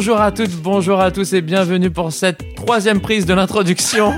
Bonjour à toutes, bonjour à tous et bienvenue pour cette troisième prise de l'introduction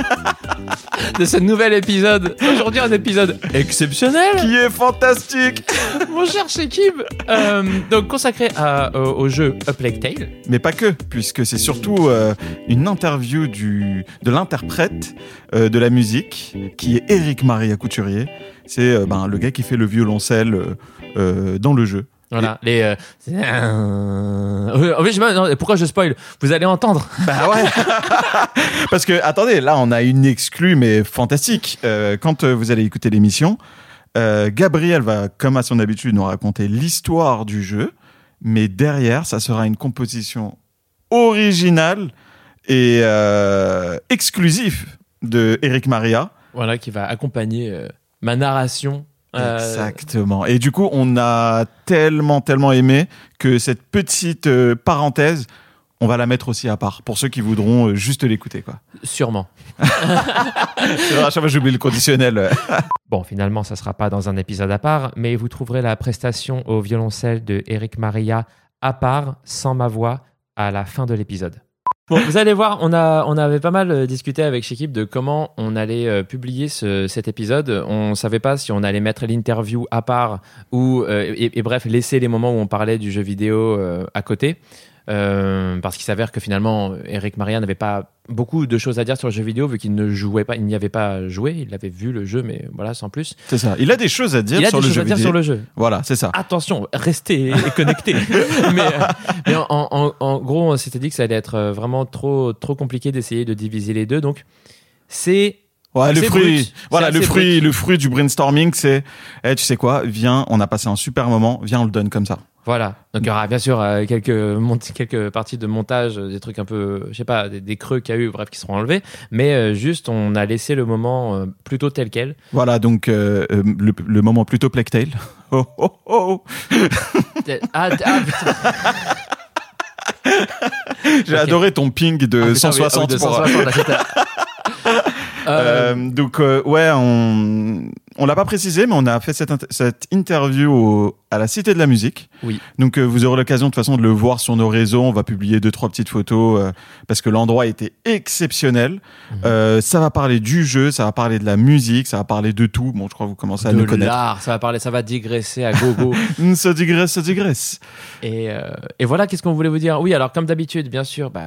de ce nouvel épisode. Aujourd'hui un épisode exceptionnel. Qui est fantastique Mon cher Shekib, euh, donc consacré à, euh, au jeu A Plague Tale. Mais pas que, puisque c'est surtout euh, une interview du, de l'interprète de la musique, qui est Eric Maria Couturier. C'est ben, le gars qui fait le violoncelle dans le jeu. Voilà, les. euh, euh, je pourquoi je spoil Vous allez entendre. Bah ouais Parce que, attendez, là, on a une exclue, mais fantastique. Euh, quand euh, vous allez écouter l'émission, Gabriel va, comme à son habitude, nous raconter l'histoire du jeu, mais derrière, ça sera une composition originale et exclusive de Eric Maria. Voilà, qui va accompagner ma narration. Euh, Exactement. Et du coup, on a tellement, tellement aimé que cette petite euh, parenthèse, on va la mettre aussi à part pour ceux qui voudront euh, juste l'écouter, quoi. sûrement. C'est vrai, à chaque fois, j'oublie le conditionnel. Bon, finalement, ça sera pas dans un épisode à part, mais vous trouverez la prestation au violoncelle de Eric Maria à part, sans ma voix, à la fin de l'épisode. Bon, vous allez voir, on, a, on avait pas mal euh, discuté avec Shekib de comment on allait euh, publier ce- cet épisode. On savait pas si on allait mettre l'interview à part ou, euh, et, et bref, laisser les moments où on parlait du jeu vidéo euh, à côté. Euh, parce qu'il s'avère que finalement, Eric Maria n'avait pas beaucoup de choses à dire sur le jeu vidéo vu qu'il ne jouait pas, il n'y avait pas joué, il avait vu le jeu, mais voilà, sans plus. C'est ça. Il a des choses à dire Il a sur des le choses jeu à dire vidéo. sur le jeu. Voilà, c'est ça. Attention, restez connectés. mais euh, mais en, en- en gros, on s'était dit que ça allait être euh, vraiment trop, trop compliqué d'essayer de diviser les deux. Donc, c'est Ouais, le fruit, brut. voilà, le fruit, le fruit du brainstorming, c'est, eh, tu sais quoi, viens, on a passé un super moment, viens, on le donne comme ça. Voilà. Donc il y aura bien sûr euh, quelques mont- quelques parties de montage, euh, des trucs un peu, je sais pas, des, des creux qu'il y a eu, bref, qui seront enlevés. Mais euh, juste, on a laissé le moment euh, plutôt tel quel. Voilà, donc le, le moment plutôt Tale. Oh, oh, oh. Ah, ah, putain. J'ai adoré ton ping de Ah, putain, oui, 160 oui, de pour, 160, là, c'était- Euh, Euh, donc euh, ouais, on on l'a pas précisé, mais on a fait cette, cette interview au- à la Cité de la Musique. Oui. Donc euh, vous aurez l'occasion de toute façon de le voir sur nos réseaux. On va publier deux trois petites photos euh, parce que l'endroit était exceptionnel. Mhm. Euh, ça va parler du jeu, ça va parler de la musique, ça va parler de tout. Bon, je crois que vous commencez à de le connaître. l'art, ça va parler, ça va digresser à gogo. Hum, Ça digresse, ça digresse. Et, et voilà, qu'est-ce qu'on voulait vous dire? Oui, alors comme d'habitude, bien sûr, bah,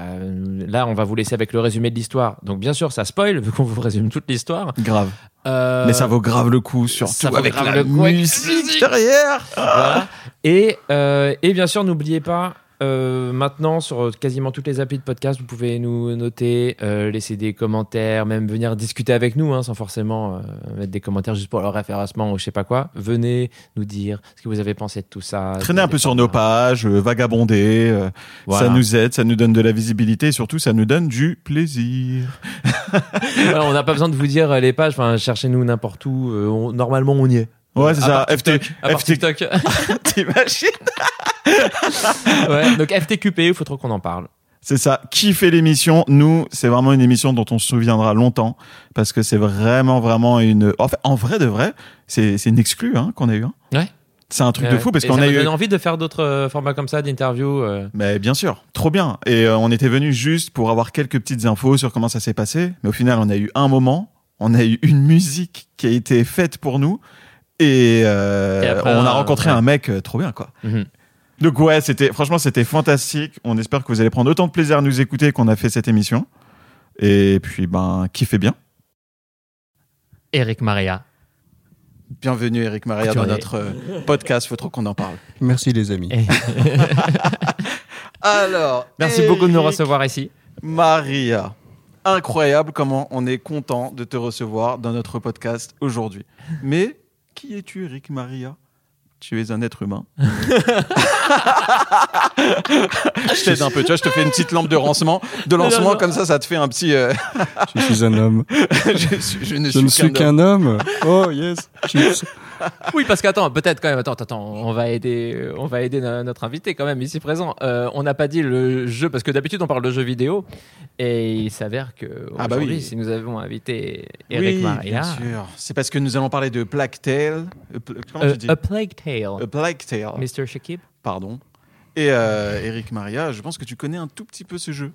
là, on va vous laisser avec le résumé de l'histoire. Donc, bien sûr, ça spoil, vu qu'on vous résume toute l'histoire. Grave. Mais ça vaut grave le coup, surtout avec la musique musique. derrière. Voilà. Et, euh, et bien sûr, n'oubliez pas, euh, maintenant, sur quasiment toutes les applis de podcast, vous pouvez nous noter, euh, laisser des commentaires, même venir discuter avec nous, hein, sans forcément euh, mettre des commentaires juste pour le référencement ou je sais pas quoi. Venez nous dire ce que vous avez pensé de tout ça. Traîner un peu sur nos pages, euh, vagabonder, euh, Voilà. ça nous aide, ça nous donne de la visibilité et surtout ça nous donne du plaisir. Voilà, on n'a pas besoin de vous dire euh, les pages, enfin, cherchez-nous n'importe où. euh, on- normalement, on y est. Ouais, c'est ça. FT, FT, TikTok. t'imagines ouais, donc FTQP, il faut trop qu'on en parle. C'est ça. Qui fait l'émission? Nous, c'est vraiment une émission dont on se souviendra longtemps parce que c'est vraiment, vraiment une. En fait, en vrai de vrai, c'est c'est une exclue hein, qu'on a eu. Hein. Ouais. C'est un truc de fou parce qu'on a eu. envie de faire d'autres euh, formats comme ça, d'interviews. euh. Mais bien sûr, trop bien. Et euh, on était venu juste pour avoir quelques petites infos sur comment ça s'est passé. Mais au final, on a eu un moment, on a eu une musique qui a été faite pour nous. Et, euh, Et après, on a un- rencontré ouais. un mec euh, trop bien, quoi. Mhm. Donc ouais, c'était franchement c'était fantastique. On espère que vous allez prendre autant de plaisir à nous écouter qu'on a fait cette émission. Et puis ben kiffez bien. Eric Maria. Bienvenue Eric Maria dans notre, podcast. Faut trop qu'on en parle. Merci les amis. Alors, Merci beaucoup de nous recevoir ici. Maria, incroyable comment on est content de te recevoir dans notre podcast aujourd'hui. Mais qui es-tu Eric Maria? Tu es un être humain. je t'aide un peu, tu vois, je te fais une petite lampe de lancement, de lancement non. comme ça, ça te fait un petit. euh, Je suis un homme. je, suis- je ne Je suis qu'un homme. Oh yes. Oui, parce qu'attends, peut-être quand même, attends, attends, on va aider, on va aider no- notre invité quand même ici présent. Euh, on n'a pas dit le jeu, parce que d'habitude on parle de jeux vidéo, et il s'avère que Ah bah oui. si nous avons invité Eric oui, Maria, bien sûr. C'est parce que nous allons parler de Plague Tale. Euh, Comment euh, tu dis A Plague Tale, A Plague Tale. Mr. Shakib. Pardon. Et euh, Eric Maria, je pense que tu connais un tout petit peu ce jeu.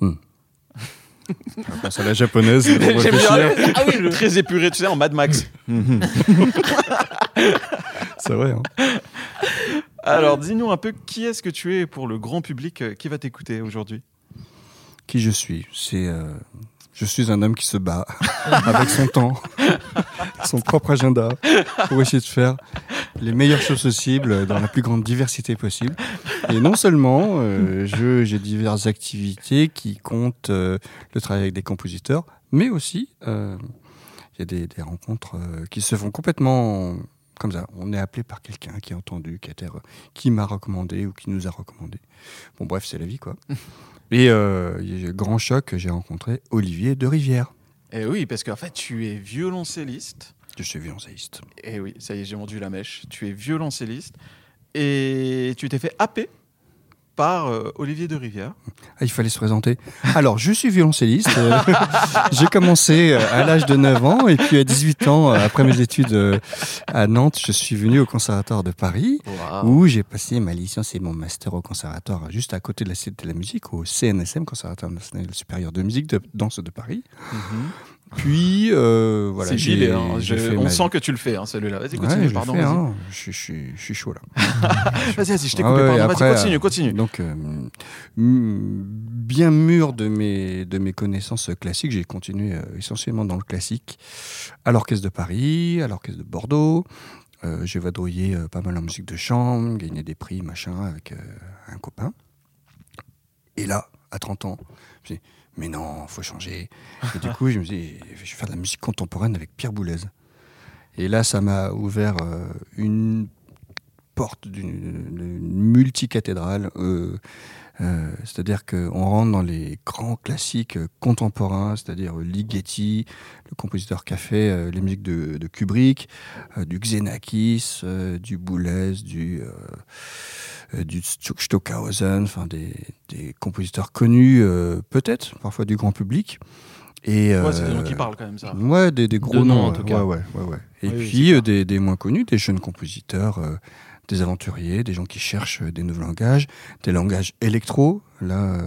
On passe à la japonaise. J'aime bien. Ah oui, très épuré, tu sais, en Mad Max. C'est vrai. hein. Alors, dis-nous un peu qui est-ce que tu es pour le grand public euh, qui va t'écouter aujourd'hui? Qui je suis? C'est. euh, Je suis un homme qui se bat avec son temps, son propre agenda, pour essayer de faire les meilleures choses possibles dans la plus grande diversité possible. Et non seulement, euh, je- j'ai diverses activités qui comptent euh, le travail avec des compositeurs, mais aussi euh, il y a des, des rencontres euh, qui se font complètement comme ça. On est appelé par quelqu'un qui a entendu, qui, a qui m'a recommandé ou qui nous a recommandé. Bon, bref, c'est la vie, quoi. Et euh, grand choc, j'ai rencontré Olivier de Rivière. Eh oui, parce qu'en fait, tu es violoncelliste. Je suis violoncelliste. Eh oui, ça y est, j'ai vendu la mèche. Tu es violoncelliste. Et tu t'es fait happer par euh, Olivier de Rivière. Ah, il fallait se présenter. Alors, je suis violoncelliste. Euh, j'ai commencé euh, à l'âge de 9 ans et puis à 18 ans, après mes études euh, à Nantes, je suis venu au Conservatoire de Paris où j'ai passé ma licence et mon master au Conservatoire juste à côté de la Cité de la Musique, au CNSM, Conservatoire National Supérieur de Musique de Danse de Paris. Puis, euh, voilà. c'est j'ai- gilet, hein. j'ai Je- on ma- sent que tu le fais, hein, celui-là. Vas-y, Ouais, continue, je l'ai pardon. fait, hein. Je, je suis- je suis chaud là. Vas-y, vas-y, je t'ai Ah coupé, ouais, Vas-y, continue, euh, continue. Donc, euh, bien mûr de mes, de mes connaissances classiques, j'ai continué euh, essentiellement dans le classique à l'Orchestre de Paris, à l'Orchestre de Bordeaux. Euh, j'ai vadrouillé euh, pas mal en musique de chambre, gagné des prix, machin, avec euh, un copain. Et là, à 30 ans, je dit, mais non, faut changer. Et du coup, je me dit, je vais faire de la musique contemporaine avec Pierre Boulez. Et là, ça m'a ouvert euh, une porte d'une d'une multicathédrale. euh, euh, c'est-à-dire qu'on rentre dans les grands classiques euh, contemporains, c'est-à-dire Ligeti, le compositeur qui a fait euh, les musiques de, de Kubrick, euh, du Xenakis, du Boulez, du, du Sto- Stockhausen, enfin des, des compositeurs connus, peut-être, parfois du grand public. Et, Ouais, c'est des noms qui parlent quand même, ça. Ouais, des, des gros De noms, en tout cas. Ouais, ouais, ouais. Et Oui, puis des, des moins connus, des jeunes compositeurs, des aventuriers, des gens qui cherchent euh, des nouveaux langages, des langages électro. Là, euh,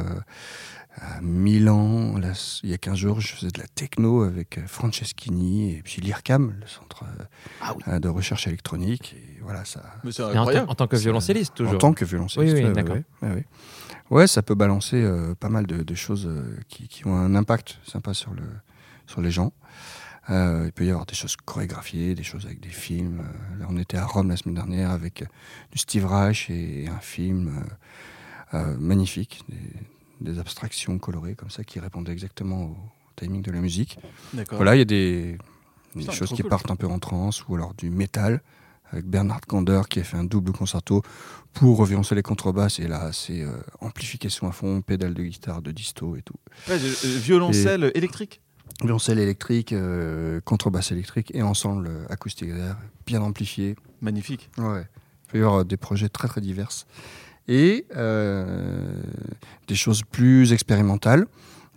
à Milan, là, il y a 15 jours, je faisais de la techno avec euh, Franceschini et puis l'IRCAM, le centre Ah oui. euh, de recherche électronique. Et voilà, ça. Mais en, en tant que violoncelliste, toujours. En tant que violoncelliste. Oui, oui, d'accord. Ouais, ouais, ouais. Ouais, ça peut balancer euh, pas mal de, de choses euh, qui, qui ont un impact sympa sur, le, sur les gens. Euh, il peut y avoir des choses chorégraphiées, des choses avec des films. Euh, là, on était à Rome la semaine dernière avec euh, du Steve Reich et, un film euh, magnifique, des, des abstractions colorées comme ça qui répondaient exactement au timing de la musique. Voilà, il y a des, des Putain, choses qui cool. partent un peu en transe, ou alors du métal, avec Bernard Gander qui a fait un double concerto pour violonceller les contrebasses, et là c'est euh, amplification à fond, pédale de guitare, de disto et tout. Ouais, euh, violoncelle électrique. Violoncelle électrique, euh, contrebasse électrique et ensemble euh, acoustique derrière, bien amplifié. Magnifique. Ouais. Il peut y avoir des projets très très divers. Et euh, des choses plus expérimentales,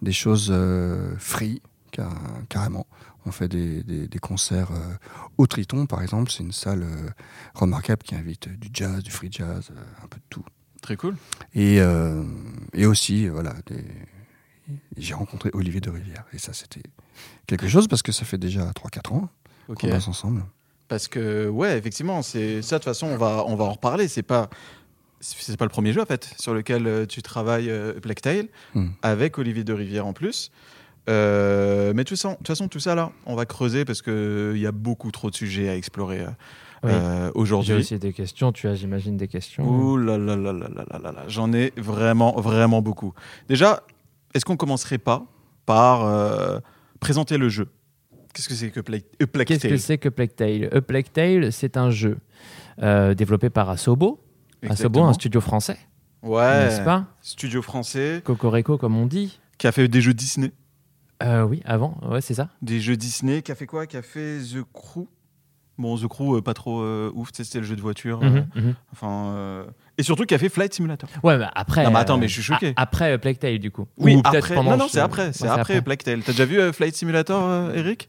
des choses euh, free, car- carrément. On fait des, des- des concerts euh, au Triton, par exemple. C'est une salle euh, remarquable qui invite du jazz, du free jazz, euh, un peu de tout. Très cool. Et, euh, et aussi, voilà, des- j'ai rencontré Olivier de Rivière. Et ça, c'était quelque chose parce que ça fait déjà 3-4 ans okay. qu'on passe ensemble. Parce que, ouais, effectivement, ça, de toute façon, on va, on va en reparler. C'est pas. C'est pas le premier jeu en fait sur lequel euh, tu travailles euh, Black Tail hmm. avec Olivier de Rivière en plus. Euh, mais de toute façon, tout ça là, on va creuser parce que il y a beaucoup trop de sujets à explorer euh, oui. aujourd'hui. J'ai aussi des questions. Tu as, j'imagine, des questions. Ouh là là là là là là là. là. J'en ai vraiment vraiment beaucoup. Déjà, est-ce qu'on commencerait pas par euh, présenter le jeu? Qu'est-ce que c'est que Plague, euh, Plague Qu'est-ce que Tale? c'est que Plague Tale? A Plague Tale, c'est un jeu euh, développé par Asobo. Asobo, un studio français, Ouais. n'est-ce pas? Studio français Cocorico, comme on dit. qui a fait des jeux Disney. Euh, oui, avant, ouais, c'est ça. Des jeux Disney, qui a fait quoi? Qui a fait The Crew. Bon, The Crew, euh, pas trop euh, ouf, c'était le jeu de voiture. euh, Mhm, mhm. enfin, euh, Et surtout, qui a fait Flight Simulator. Ouais, mais après. Non, mais attends, euh, mais je suis choqué. a- Après euh, Plague Tale, du coup. Oui, Ou après. pendant. Non, non, je- c'est après. Ouais, C'est après, Plague Tale. T'as déjà vu euh, Flight Simulator, euh, Eric?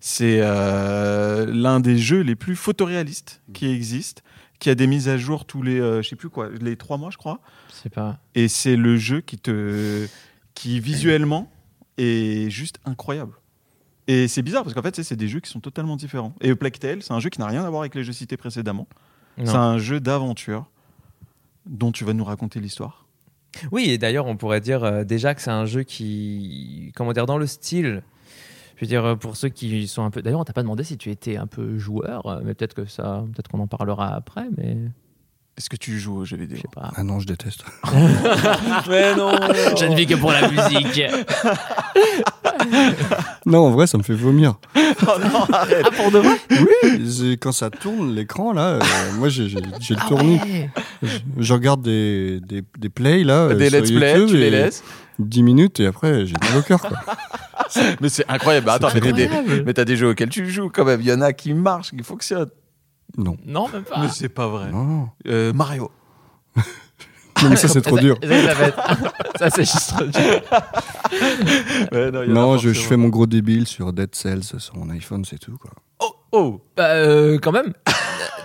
C'est l'un des jeux les plus photoréalistes qui existent, qui a des mises à jour tous les, je sais plus quoi, les trois mois, je crois. C'est pas. Et c'est le jeu qui te, qui visuellement est juste incroyable. Et c'est bizarre parce qu'en fait, sais, c'est des jeux qui sont totalement différents. Et Plague Tale, c'est un jeu qui n'a rien à voir avec les jeux cités précédemment. Non. C'est un jeu d'aventure dont tu vas nous raconter l'histoire? Oui, et d'ailleurs, on pourrait dire euh, déjà que c'est un jeu qui, comment dire, dans le style. Je veux dire, euh, pour ceux qui sont un peu. D'ailleurs, on t'a pas demandé si tu étais un peu joueur, euh, mais peut-être que ça, peut-être qu'on en parlera après, mais Est-ce que tu joues aux jeux je vidéo sais pas. Ah non, je déteste. Mais non Je ne vis que pour la musique. Non, en vrai, ça me fait vomir. Oh non, arrête ah, pour de vrai? Oui, quand ça tourne l'écran, là, euh, moi j'ai le Ah tournis. ouais. Je, je regarde des, des, des plays, là. euh, Des sur let's play, YouTube tu les laisses 10 minutes et après, j'ai mal au cœur, quoi. Mais c'est incroyable. Attends, mais t'as des, Incroyable. mais t'as des jeux auxquels tu joues quand même. Il y en a qui marchent, qui fonctionnent. Non. Non, même pas. Mais c'est pas vrai. Non, non. Euh, Mario. Non, mais ça, c'est trop dur. Ça, c'est juste trop dur. Ouais, non, je, fais mon gros débile sur Dead Cells sur mon iPhone, c'est tout, quoi. Oh, oh, Bah, euh, quand même.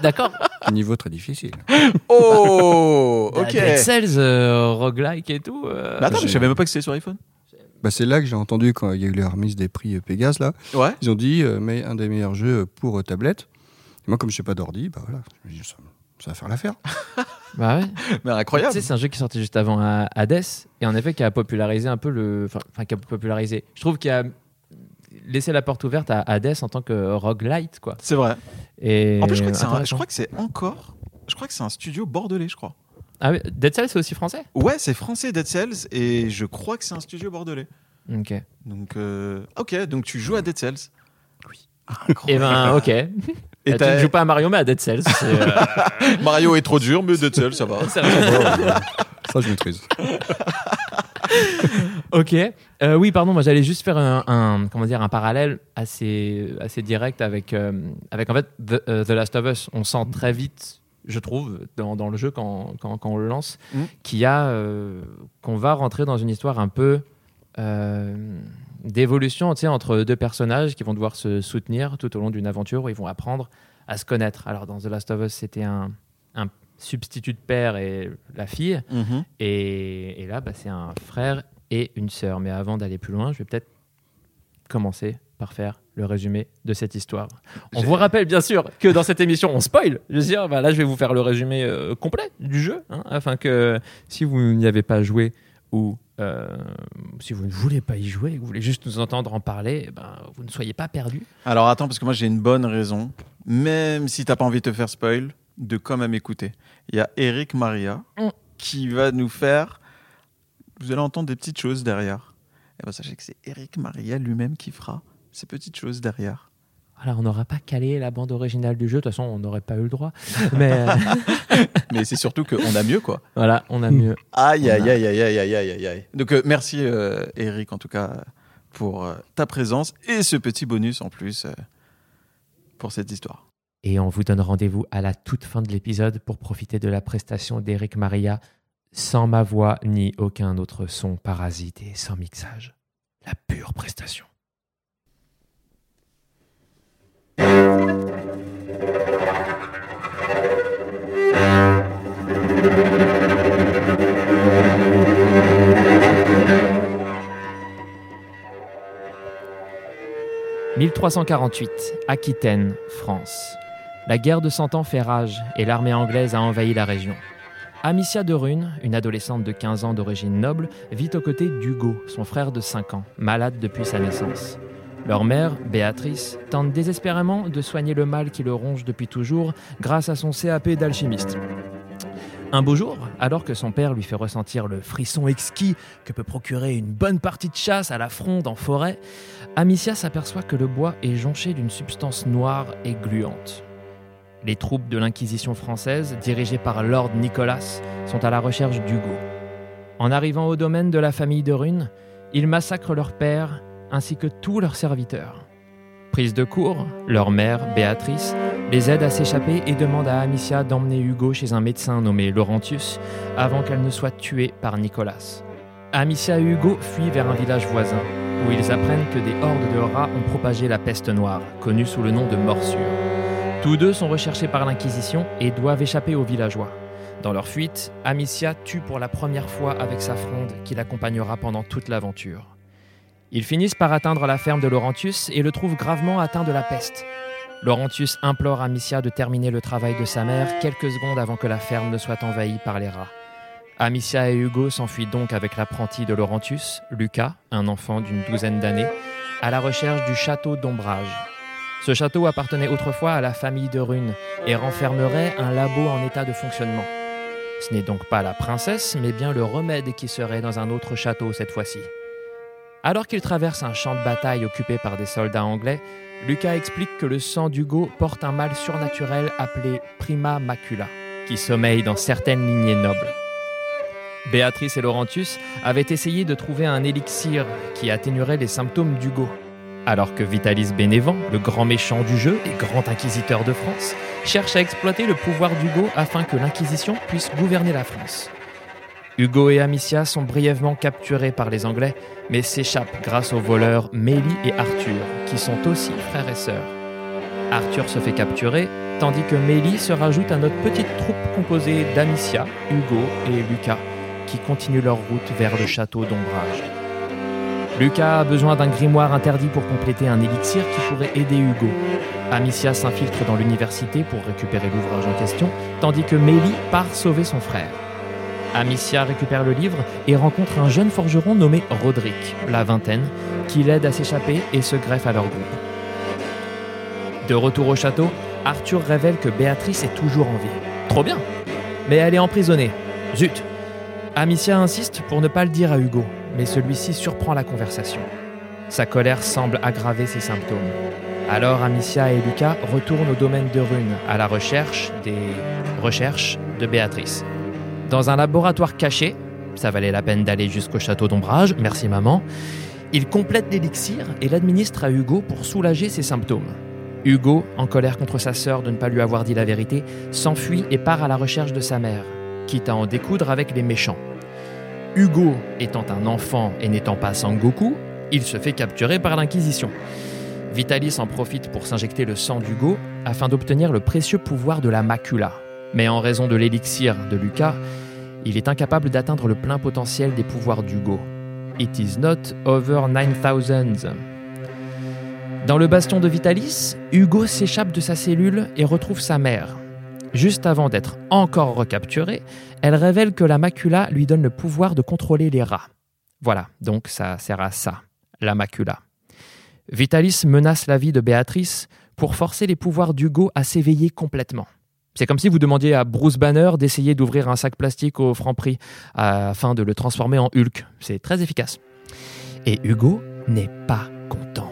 D'accord. Niveau très difficile. oh, ok. Dead Cells, euh, roguelike et tout. euh, Mais attends, mais je savais même pas que c'était sur iPhone. Bah, c'est là que j'ai entendu quand il y a eu la remise des prix euh, Pégase, là. Ouais. Ils ont dit, euh, mais un des meilleurs jeux pour euh, tablette. Et moi, comme je sais pas d'ordi, bah voilà, je me dis, ça, ça va faire l'affaire. Bah ouais. Mais Tu incroyable. sais, c'est un jeu qui sortait juste avant à Hades et en effet qui a popularisé un peu le. Enfin, qui a popularisé. Je trouve qu'il a laissé la porte ouverte à Hades en tant que roguelite, quoi. C'est vrai. Et En plus, je crois que c'est un- je intéressant. crois que c'est encore. Je crois que c'est un studio bordelais, je crois. Ah oui, Dead Cells, c'est aussi français? Ouais, c'est français Dead Cells et je crois que c'est un studio bordelais. Ok. Donc, euh, ok, donc tu joues à Dead Cells. Oui. Et ben, ok. Et Bah, tu ne joues pas à Mario, mais à Dead Cells. euh, Mario est trop dur, mais Dead Cells, ça va. ça va. ça, je maîtrise. Ok. Euh, oui, pardon, moi j'allais juste faire un, un- comment dire, un parallèle assez, assez direct avec, euh, avec en fait The, euh, The Last of Us. On sent très vite, je trouve, dans, dans le jeu quand, quand, quand on le lance, Mm. qu'il y a, euh, qu'on va rentrer dans une histoire un peu euh, d'évolution entre deux personnages qui vont devoir se soutenir tout au long d'une aventure où ils vont apprendre à se connaître. Alors dans The Last of Us, c'était un, un substitut de père et la fille. Mhm. Et, et là, bah, c'est un frère et une sœur. Mais avant d'aller plus loin, je vais peut-être commencer par faire le résumé de cette histoire. On vous rappelle bien sûr que dans cette émission, on spoil. Je veux dire, bah, là, je vais vous faire le résumé euh, complet du jeu, hein, afin que si vous n'y avez pas joué ou euh, si vous ne voulez pas y jouer, vous voulez juste nous entendre en parler, eh ben, vous ne soyez pas perdu. Alors attends, parce que moi j'ai une bonne raison, même si t'as pas envie de te faire spoil, de quand même écouter. Il y a Eric Maria Mm. qui va nous faire. Vous allez entendre des petites choses derrière. Et ben sachez que c'est Eric Maria lui-même qui fera ces petites choses derrière. Voilà, on n'aura pas calé la bande originale du jeu. De toute façon, on n'aurait pas eu le droit. Mais euh, Mais c'est surtout qu'on a mieux quoi. voilà, on a mieux. Aïe aïe a- aïe aïe aïe aïe aïe aïe aïe. Donc euh, merci euh, Eric en tout cas pour euh, ta présence et ce petit bonus en plus euh, pour cette histoire. Et on vous donne rendez-vous à la toute fin de l'épisode pour profiter de la prestation d'Eric Maria sans ma voix ni aucun autre son parasite et sans mixage. La pure prestation. « 1348, Aquitaine, France. La guerre de Cent Ans fait rage et l'armée anglaise a envahi la région. Amicia de Rune, une adolescente de 15 ans d'origine noble, vit aux côtés d'Hugo, son frère de 5 ans, malade depuis sa naissance. Leur mère, Béatrice, tente désespérément de soigner le mal qui le ronge depuis toujours grâce à son CAP d'alchimiste. Un beau jour, alors que son père lui fait ressentir le frisson exquis que peut procurer une bonne partie de chasse à la fronde en forêt, Amicia s'aperçoit que le bois est jonché d'une substance noire et gluante. Les troupes de l'Inquisition française, dirigées par Lord Nicolas, sont à la recherche d'Hugo. En arrivant au domaine de la famille de Rune, ils massacrent leur père ainsi que tous leurs serviteurs. Prise de court, leur mère, Béatrice, les aide à s'échapper et demande à Amicia d'emmener Hugo chez un médecin nommé Laurentius avant qu'elle ne soit tuée par Nicolas. Amicia et Hugo fuient vers un village voisin. où ils apprennent que des hordes de rats ont propagé la peste noire, connue sous le nom de morsure. Tous deux sont recherchés par l'Inquisition et doivent échapper aux villageois. Dans leur fuite, Amicia tue pour la première fois avec sa fronde qui l'accompagnera pendant toute l'aventure. Ils finissent par atteindre la ferme de Laurentius et le trouvent gravement atteint de la peste. Laurentius implore Amicia de terminer le travail de sa mère quelques secondes avant que la ferme ne soit envahie par les rats. Amicia et Hugo s'enfuient donc avec l'apprenti de Laurentius, Lucas, un enfant d'une douzaine d'années, à la recherche du château d'Ombrage. Ce château appartenait autrefois à la famille de Rune et renfermerait un labo en état de fonctionnement. Ce n'est donc pas la princesse, mais bien le remède qui serait dans un autre château cette fois-ci. Alors qu'il traverse un champ de bataille occupé par des soldats anglais, Lucas explique que le sang d'Hugo porte un mal surnaturel appelé prima macula, qui sommeille dans certaines lignées nobles. Béatrice et Laurentius avaient essayé de trouver un élixir qui atténuerait les symptômes d'Hugo. Alors que Vitalis Bénévent, le grand méchant du jeu et grand inquisiteur de France, cherche à exploiter le pouvoir d'Hugo afin que l'Inquisition puisse gouverner la France. Hugo et Amicia sont brièvement capturés par les Anglais, mais s'échappent grâce aux voleurs Mélie et Arthur, qui sont aussi frères et sœurs. Arthur se fait capturer, tandis que Mélie se rajoute à notre petite troupe composée d'Amicia, Hugo et Lucas, qui continuent leur route vers le château d'Ombrage. Lucas a besoin d'un grimoire interdit pour compléter un élixir qui pourrait aider Hugo. Amicia s'infiltre dans l'université pour récupérer l'ouvrage en question, tandis que Mélie part sauver son frère. Amicia récupère le livre et rencontre un jeune forgeron nommé Roderick, la vingtaine, qui l'aide à s'échapper et se greffe à leur groupe. De retour au château, Arthur révèle que Béatrice est toujours en vie. Trop bien Mais elle est emprisonnée. Zut Amicia insiste pour ne pas le dire à Hugo, mais celui-ci surprend la conversation. Sa colère semble aggraver ses symptômes. Alors Amicia et Lucas retournent au domaine de Rune à la recherche des recherches de Béatrice. Dans un laboratoire caché, ça valait la peine d'aller jusqu'au château d'Ombrage, merci maman, ils complètent l'élixir et l'administrent à Hugo pour soulager ses symptômes. Hugo, en colère contre sa sœur de ne pas lui avoir dit la vérité, s'enfuit et part à la recherche de sa mère, quitte à en découdre avec les méchants. Hugo étant un enfant et n'étant pas Sangoku, il se fait capturer par l'Inquisition. Vitalis en profite pour s'injecter le sang d'Hugo afin d'obtenir le précieux pouvoir de la macula. Mais en raison de l'élixir de Lucas, il est incapable d'atteindre le plein potentiel des pouvoirs d'Hugo. It is not over 9000. Dans le bastion de Vitalis, Hugo s'échappe de sa cellule et retrouve sa mère. Juste avant d'être encore recapturée, elle révèle que la macula lui donne le pouvoir de contrôler les rats. Voilà, donc ça sert à ça, la macula. Vitalis menace la vie de Béatrice pour forcer les pouvoirs d'Hugo à s'éveiller complètement. C'est comme si vous demandiez à Bruce Banner d'essayer d'ouvrir un sac plastique au franc prix afin de le transformer en Hulk. C'est très efficace. Et Hugo n'est pas content.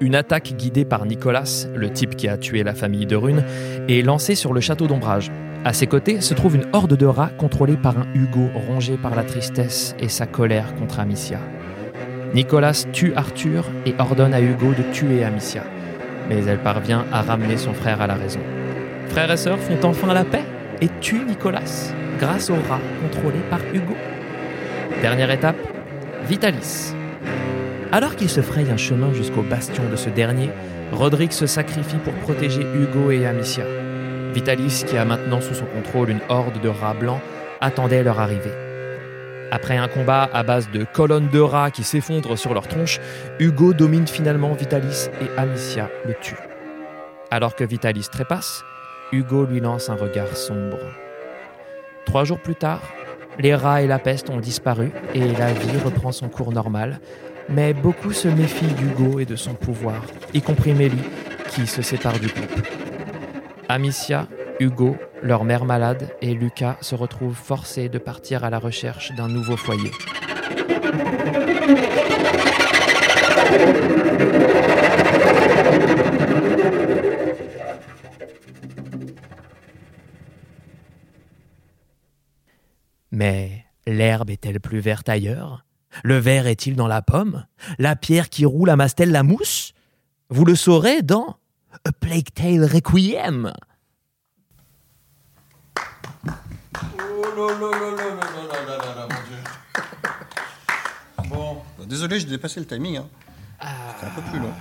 Une attaque guidée par Nicolas, le type qui a tué la famille de Rune, est lancée sur le château d'Ombrage. À ses côtés se trouve une horde de rats contrôlée par un Hugo rongé par la tristesse et sa colère contre Amicia. Nicolas tue Arthur et ordonne à Hugo de tuer Amicia, mais elle parvient à ramener son frère à la raison. Frères et sœurs font enfin la paix et tuent Nicolas grâce au rat contrôlé par Hugo. Dernière étape, Vitalis. Alors qu'il se fraye un chemin jusqu'au bastion de ce dernier, Roderick se sacrifie pour protéger Hugo et Amicia. Vitalis, qui a maintenant sous son contrôle une horde de rats blancs, attendait leur arrivée. Après un combat à base de colonnes de rats qui s'effondrent sur leur tronche, Hugo domine finalement Vitalis et Amicia le tue. Alors que Vitalis trépasse, Hugo lui lance un regard sombre. Trois jours plus tard, les rats et la peste ont disparu et la vie reprend son cours normal, mais beaucoup se méfient d'Hugo et de son pouvoir, y compris Mélie, qui se sépare du groupe. Amicia, Hugo, leur mère malade et Lucas se retrouvent forcés de partir à la recherche d'un nouveau foyer. L'herbe est-elle plus verte ailleurs? Le verre est-il dans la pomme? La pierre qui roule amasse-t-elle la mousse? Vous le saurez dans A Plague Tale Requiem. Bon, désolé, j'ai dépassé le timing. Hein. Ah. C'était un peu plus long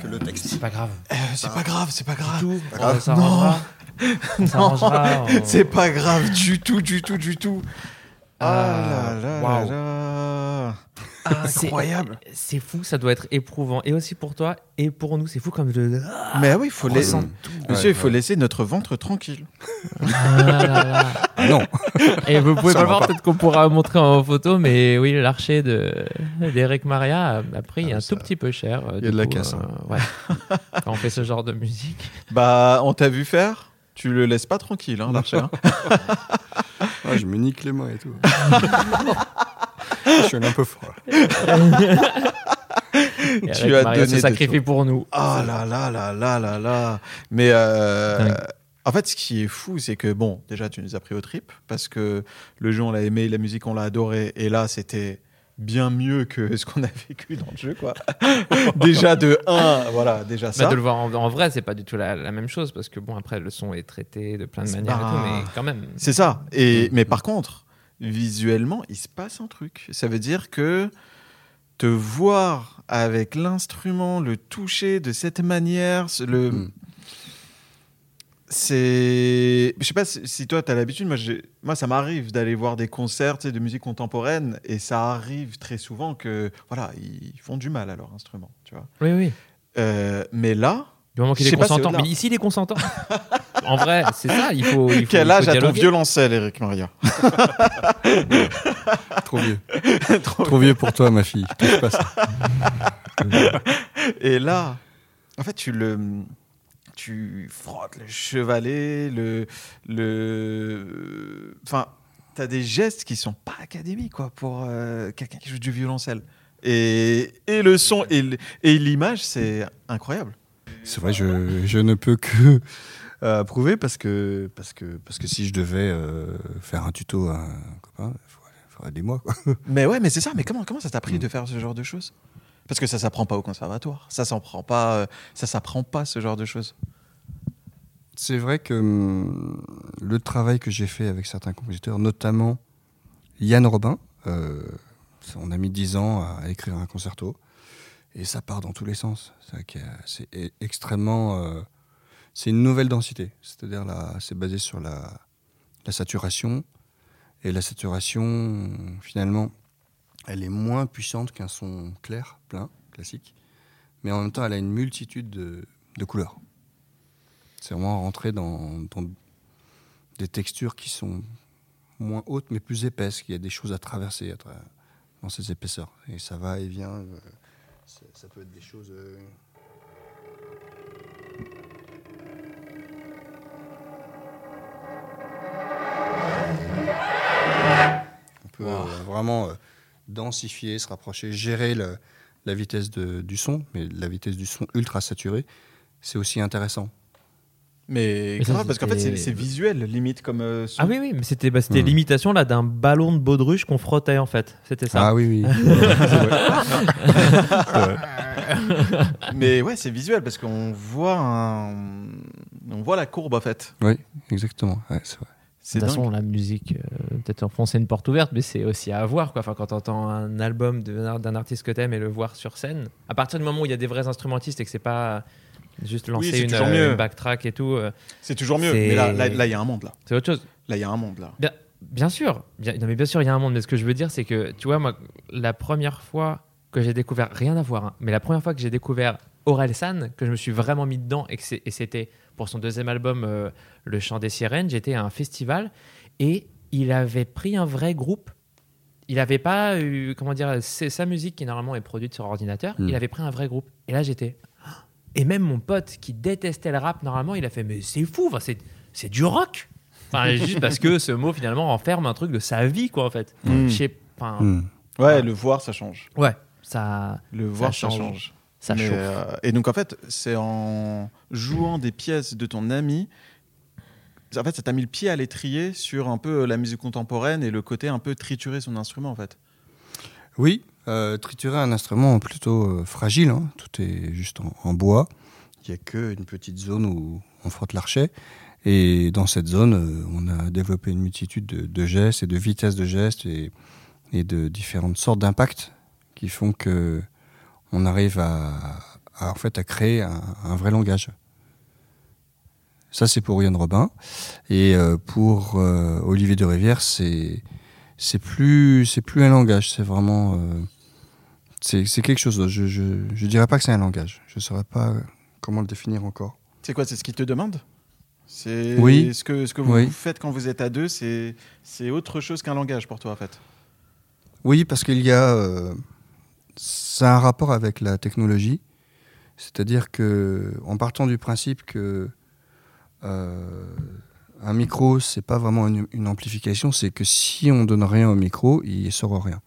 que le texte. C'est pas grave. Euh, c'est ah. pas, grave, c'est pas grave. Du tout. Oh, non, non. Oh. c'est pas grave du tout, du tout, du tout. Ah Ah, là là waouh. là. C'est- Incroyable. C'est fou, ça doit être éprouvant. Et aussi pour toi, et pour nous. C'est fou comme le. Mais oui, il faut laisser. Monsieur, Ouais, il faut laisser notre ventre tranquille. Ah là là. Ah non, Et vous pouvez Ça pas voir, peut-être qu'on pourra montrer en photo, mais oui, l'archer de d'Eric Maria a- pris Ah, un ça- tout petit peu cher. euh, il y a de la casse, euh, hein. ouais. Quand on fait ce genre de musique. Bah, on t'a vu faire? Tu le laisses pas tranquille, hein, l'archer. hein. Ah, je me nique les mains et tout. je suis un peu. Et Tu as donné se de sacrifie pour nous. Ah là là là là là là. Mais euh, en fait, ce qui est fou, c'est que bon, déjà, tu nous as pris au trip parce que le jeu, on l'a aimé, la musique, on l'a adoré, et là, c'était bien mieux que ce qu'on a vécu dans le jeu, quoi. déjà de 1, voilà, déjà Bah, ça. de le voir en, en vrai, c'est pas du tout la, la même chose parce que bon, après, le son est traité de plein de manières et tout, mais quand même. C'est ça. Et, mais par contre, visuellement, il se passe un truc. Ça veut dire que te voir avec l'instrument, le toucher de cette manière, le. Mm. C'est. Je sais pas si si toi, tu as l'habitude. Moi, j'ai- moi, ça m'arrive d'aller voir des concerts de musique contemporaine et ça arrive très souvent que. Voilà, ils font du mal à leur instrument. Tu vois. Oui, oui. Euh, mais là. Du moment qu'il Je est sais pas, c'est consentant. Mais ici, il est consentant. en vrai, c'est ça. Il faut. Il faut Quel il faut âge a ton dialoguer. violoncelle, Eric Maria? Trop vieux. Trop vieux pour toi, ma fille. Touche pas ça. Et là, en fait, tu le, tu frottes le chevalet, le, le, enfin, t'as des gestes qui sont pas académiques quoi pour euh, quelqu'un qui joue du violoncelle. Et, et le son et, l'image, c'est incroyable. C'est vrai, je, je ne peux que euh, approuver parce que, parce, que, parce que si je devais euh, faire un tuto à un copain, il faudrait, des mois. Quoi. Mais ouais, mais c'est ça. Mais comment, comment ça t'a pris de faire ce genre de choses? Parce que ça s'apprend pas au conservatoire. Ça s'apprend pas. euh, ça s'apprend pas ce genre de choses. C'est vrai que hum, le travail que j'ai fait avec certains compositeurs, notamment Yann Robin, euh, on a mis 10 ans à écrire un concerto et ça part dans tous les sens. C'est e- extrêmement. euh, c'est une nouvelle densité. C'est-à-dire là, c'est basé sur la saturation et la saturation, finalement, elle est moins puissante qu'un son clair, plein, classique, mais en même temps, elle a une multitude de, de couleurs. C'est vraiment rentrer dans, dans des textures qui sont moins hautes mais plus épaisses, qu'il y a des choses à traverser à tra- dans ces épaisseurs. Et ça va et vient. euh, ça, ça peut être des choses. euh, On peut euh, vraiment densifier, se rapprocher, gérer le- la vitesse de- du son, mais la vitesse du son ultra saturé, c'est aussi intéressant. Mais, Mais ça, grave, parce qu'en fait, c'est visuel, limite comme. euh. Ah oui, oui, mais c'était bah, c'était Hmm. l'imitation là d'un ballon de baudruche qu'on frottait en fait. C'était ça. Ah oui, oui. Mais ouais, c'est visuel parce qu'on voit un... on voit la courbe en fait. oui, exactement. Ouais, c'est vrai. De toute façon, la musique, euh, peut-être enfoncer une porte ouverte, mais c'est aussi à avoir. Quoi. Enfin, quand tu entends un album d'un artiste que t'aimes et le voir sur scène, à partir du moment où il y a des vrais instrumentistes et que c'est pas juste lancer une, euh, une backtrack et tout, euh, C'est toujours mieux. Mais là, là, là, il y a un monde là. c'est autre chose. Là, il y a un monde là. Bien, bien sûr, bien, non, mais bien sûr, il y a un monde. Mais ce que je veux dire, c'est que, tu vois, moi, la première fois que j'ai découvert, rien à voir, hein, mais la première fois que j'ai découvert Aurel San, que je me suis vraiment mis dedans et c'était pour son deuxième album, euh, Le Chant des Sirènes, j'étais à un festival et il avait pris un vrai groupe. Il n'avait pas eu, comment dire, c'est sa musique qui normalement est produite sur ordinateur. Hmm. Il avait pris un vrai groupe. Et là, j'étais. Et même mon pote qui détestait le rap, normalement, il a fait Mais c'est fou, enfin, c'est c'est du rock. Enfin, juste parce que ce mot finalement renferme un truc de sa vie, quoi, en fait. Mm. Je sais pas. Hmm. Ouais, le voir, ça change. Ouais, ça, Le voir, ça change. change. Ça Mais, chauffe. euh, et donc, en fait, c'est en jouant des pièces de ton ami. En fait, ça t'a mis le pied à l'étrier sur un peu la musique contemporaine et le côté un peu triturer son instrument, en fait. Oui, euh, triturer un instrument plutôt euh, fragile, hein. tout est juste en, en bois. Il n'y a qu'une petite zone où on frotte l'archet. Et dans cette zone, euh, on a développé une multitude de, de gestes et de vitesses de gestes et, et de différentes sortes d'impacts qui font que on arrive à, à, en fait à créer un, un vrai langage. Ça c'est pour Yann Robin et euh, pour euh, Olivier de Rivière c'est c'est plus c'est plus un langage c'est vraiment euh, c'est quelque chose d'autre. Je, je je dirais pas que c'est un langage je saurais pas comment le définir encore. C'est quoi C'est ce qu'il te demande? C'est Oui. ce que, ce que vous Oui. faites quand vous êtes à deux, c'est c'est autre chose qu'un langage pour toi en fait? Oui, parce qu'il y a. ça a un rapport avec la technologie. C'est-à-dire que, en partant du principe que euh, un micro, c'est pas vraiment une, amplification, c'est que si on donne rien au micro, il sort rien.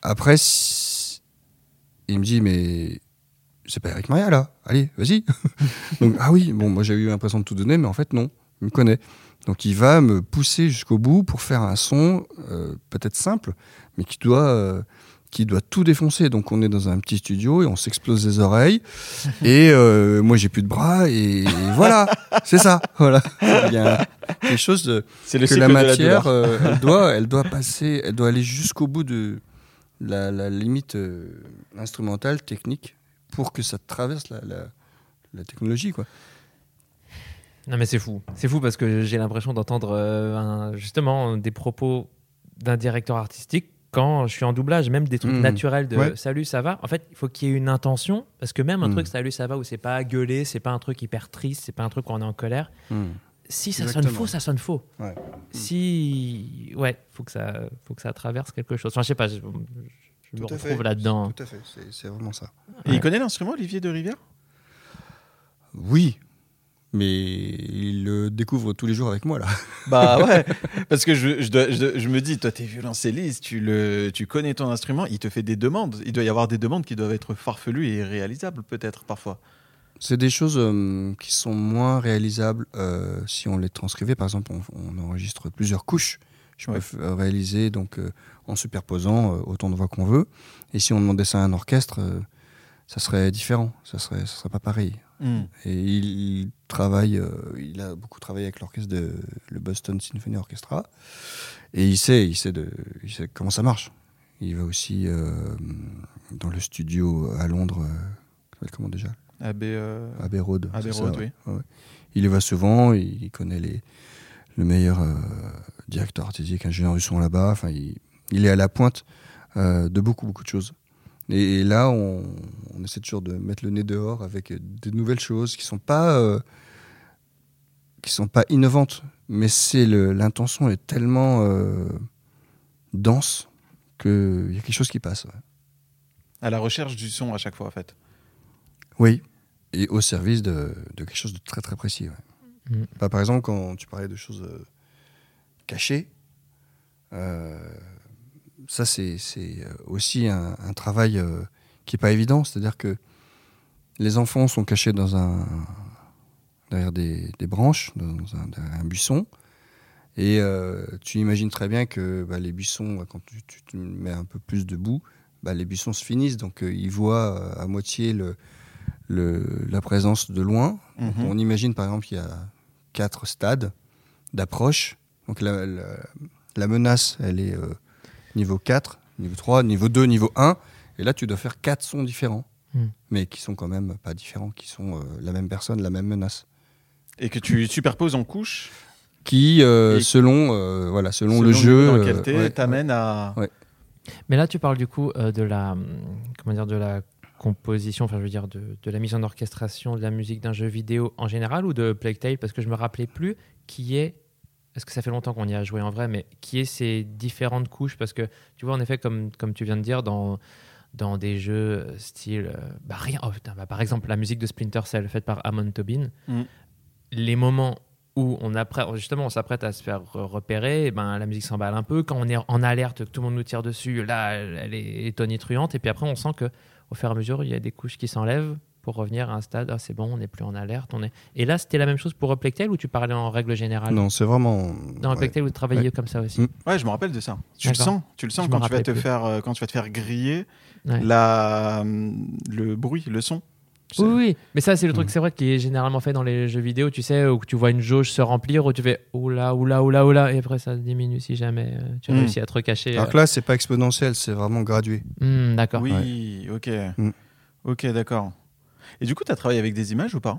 Après, il me dit, mais c'est pas Eric Maria là, allez, vas-y. Donc, ah oui, bon, moi j'ai eu l'impression de tout donner, mais en fait, non, il me connaît. Donc il va me pousser jusqu'au bout pour faire un son euh, peut-être simple, mais qui doit, euh, qui doit tout défoncer. Donc on est dans un petit studio et on s'explose les oreilles. et euh, moi j'ai plus de bras et, et voilà, c'est ça. Voilà. Il y a quelque chose de, C'est le que la de la matière, euh, elle doit, elle doit passer, elle doit aller jusqu'au bout de la, la limite euh, instrumentale, technique, pour que ça traverse la, la, la technologie, quoi. Non, mais c'est fou. C'est fou parce que j'ai l'impression d'entendre euh, un- justement des propos d'un directeur artistique quand je suis en doublage, même des trucs Mhm. naturels de Ouais. salut, ça va. En fait, il faut qu'il y ait une intention parce que même un Mhm. truc salut, ça va où c'est pas gueuler, c'est pas un truc hyper triste, c'est pas un truc où on est en colère. Si ça sonne faux, ça sonne faux. Ouais. Si. Ouais, faut que, ça, faut que ça traverse quelque chose. Enfin, je sais pas, je, je me à retrouve là-dedans. Tout à fait, c'est- c'est vraiment ça. Et il connaît l'instrument, Olivier de Rivière? Oui, mais il le découvre tous les jours avec moi là. Bah ouais, parce que je, je, dois- je dois- je me dis, toi t'es violoncelliste, tu, le, tu connais ton instrument, il te fait des demandes. Il doit y avoir des demandes qui doivent être farfelues et réalisables peut-être parfois. C'est des choses euh, qui sont moins réalisables euh, si on les transcrivait. Par exemple, on, on enregistre plusieurs couches. Je Ouais. peux réaliser donc euh, en superposant euh, autant de voix qu'on veut. Et si on demandait ça à un orchestre, euh, ça serait différent. Ça serait, ça serait pas pareil. Et il, il travaille, euh, il a beaucoup travaillé avec l'orchestre de le Boston Symphony Orchestra. Et il sait, il sait, de, il sait comment ça marche. Il va aussi euh, dans le studio à Londres. euh, comment déjà? Abbey, euh, Abbey Road. Abbey Road, ça, oui. ouais. Ouais. Il y va souvent, il, il connaît les, le meilleur directeur artistique, ingénieur du son là-bas. Enfin, il, il est à la pointe de beaucoup, beaucoup de choses. Et, et là, on, on essaie toujours de mettre le nez dehors avec des nouvelles choses qui sont pas euh, qui sont pas innovantes, mais c'est l'intention est tellement euh, dense qu'il y a quelque chose qui passe. ouais. à la recherche du son à chaque fois en fait. Oui, et au service de, de quelque chose de très très précis. ouais. Mm. Bah, par exemple, quand tu parlais de choses euh, cachées, euh, ça c'est euh, aussi un, un travail euh, qui n'est pas évident. C'est-à-dire que les enfants sont cachés dans un, derrière des, des branches, dans un, derrière un buisson. Et euh, tu imagines très bien que bah, les buissons, quand tu, tu- tu mets un peu plus de boue, bah, les buissons se finissent. Donc euh, ils voient à moitié le, le- la présence de loin. Mhm. On imagine par exemple qu'il y a quatre stades d'approche. Donc la, la- la menace, elle est euh, niveau 4, niveau 3, niveau 2, niveau 1. Et là, tu dois faire quatre sons différents. Mm. Mais qui sont quand même pas différents, qui sont euh, la même personne, la même menace. Et que tu superposes en couches Qui, euh, selon, euh, voilà, selon, le jeu, dans euh, ouais, t'amènes à. Ouais. Mais là, tu parles du coup euh, de la, comment dire, de la composition, enfin, je veux dire, de, de la mise en orchestration de la musique d'un jeu vidéo en général ou de Plague Tale, parce que je me rappelais plus qui est. Est-ce que ça fait longtemps qu'on y a joué en vrai, mais qui est ces différentes couches? Parce que tu vois, en effet, comme, comme tu viens de dire, dans, dans des jeux euh, style. euh, bah rien. oh, putain, bah, par exemple, la musique de Splinter Cell faite par Amon Tobin, Mm. les moments où on apprête, justement on s'apprête à se faire re- repérer, eh ben, la musique s'emballe un peu. Quand on est en alerte, que tout le monde nous tire dessus, là, elle, elle est tonitruante. Et puis après, on sent que au fur et à mesure, il y a des couches qui s'enlèvent pour revenir à un stade. Ah, c'est bon, on n'est plus en alerte. On est... Et là, c'était la même chose pour Replectel ou tu parlais en règle générale? Non, c'est vraiment. Dans ouais. Replectel, vous travaillez Ouais. comme ça aussi. Mm. Ouais, je me rappelle de ça. Tu le sens, tu le sens Je quand tu vas te plus. faire euh, quand tu vas te faire griller Ouais. la le bruit, le son. Oui, oui, mais ça, c'est le truc, Mm. c'est vrai, qui est généralement fait dans les jeux vidéo, tu sais, où tu vois une jauge se remplir, où tu fais oula, oula, oula, oula, et après ça diminue si jamais euh, tu Mm. réussis à te recacher. Alors euh. que là, c'est pas exponentiel, c'est vraiment gradué. Hmm, D'accord. Oui, ok. Mm. Ok, d'accord. Et du coup, tu as travaillé avec des images ou pas?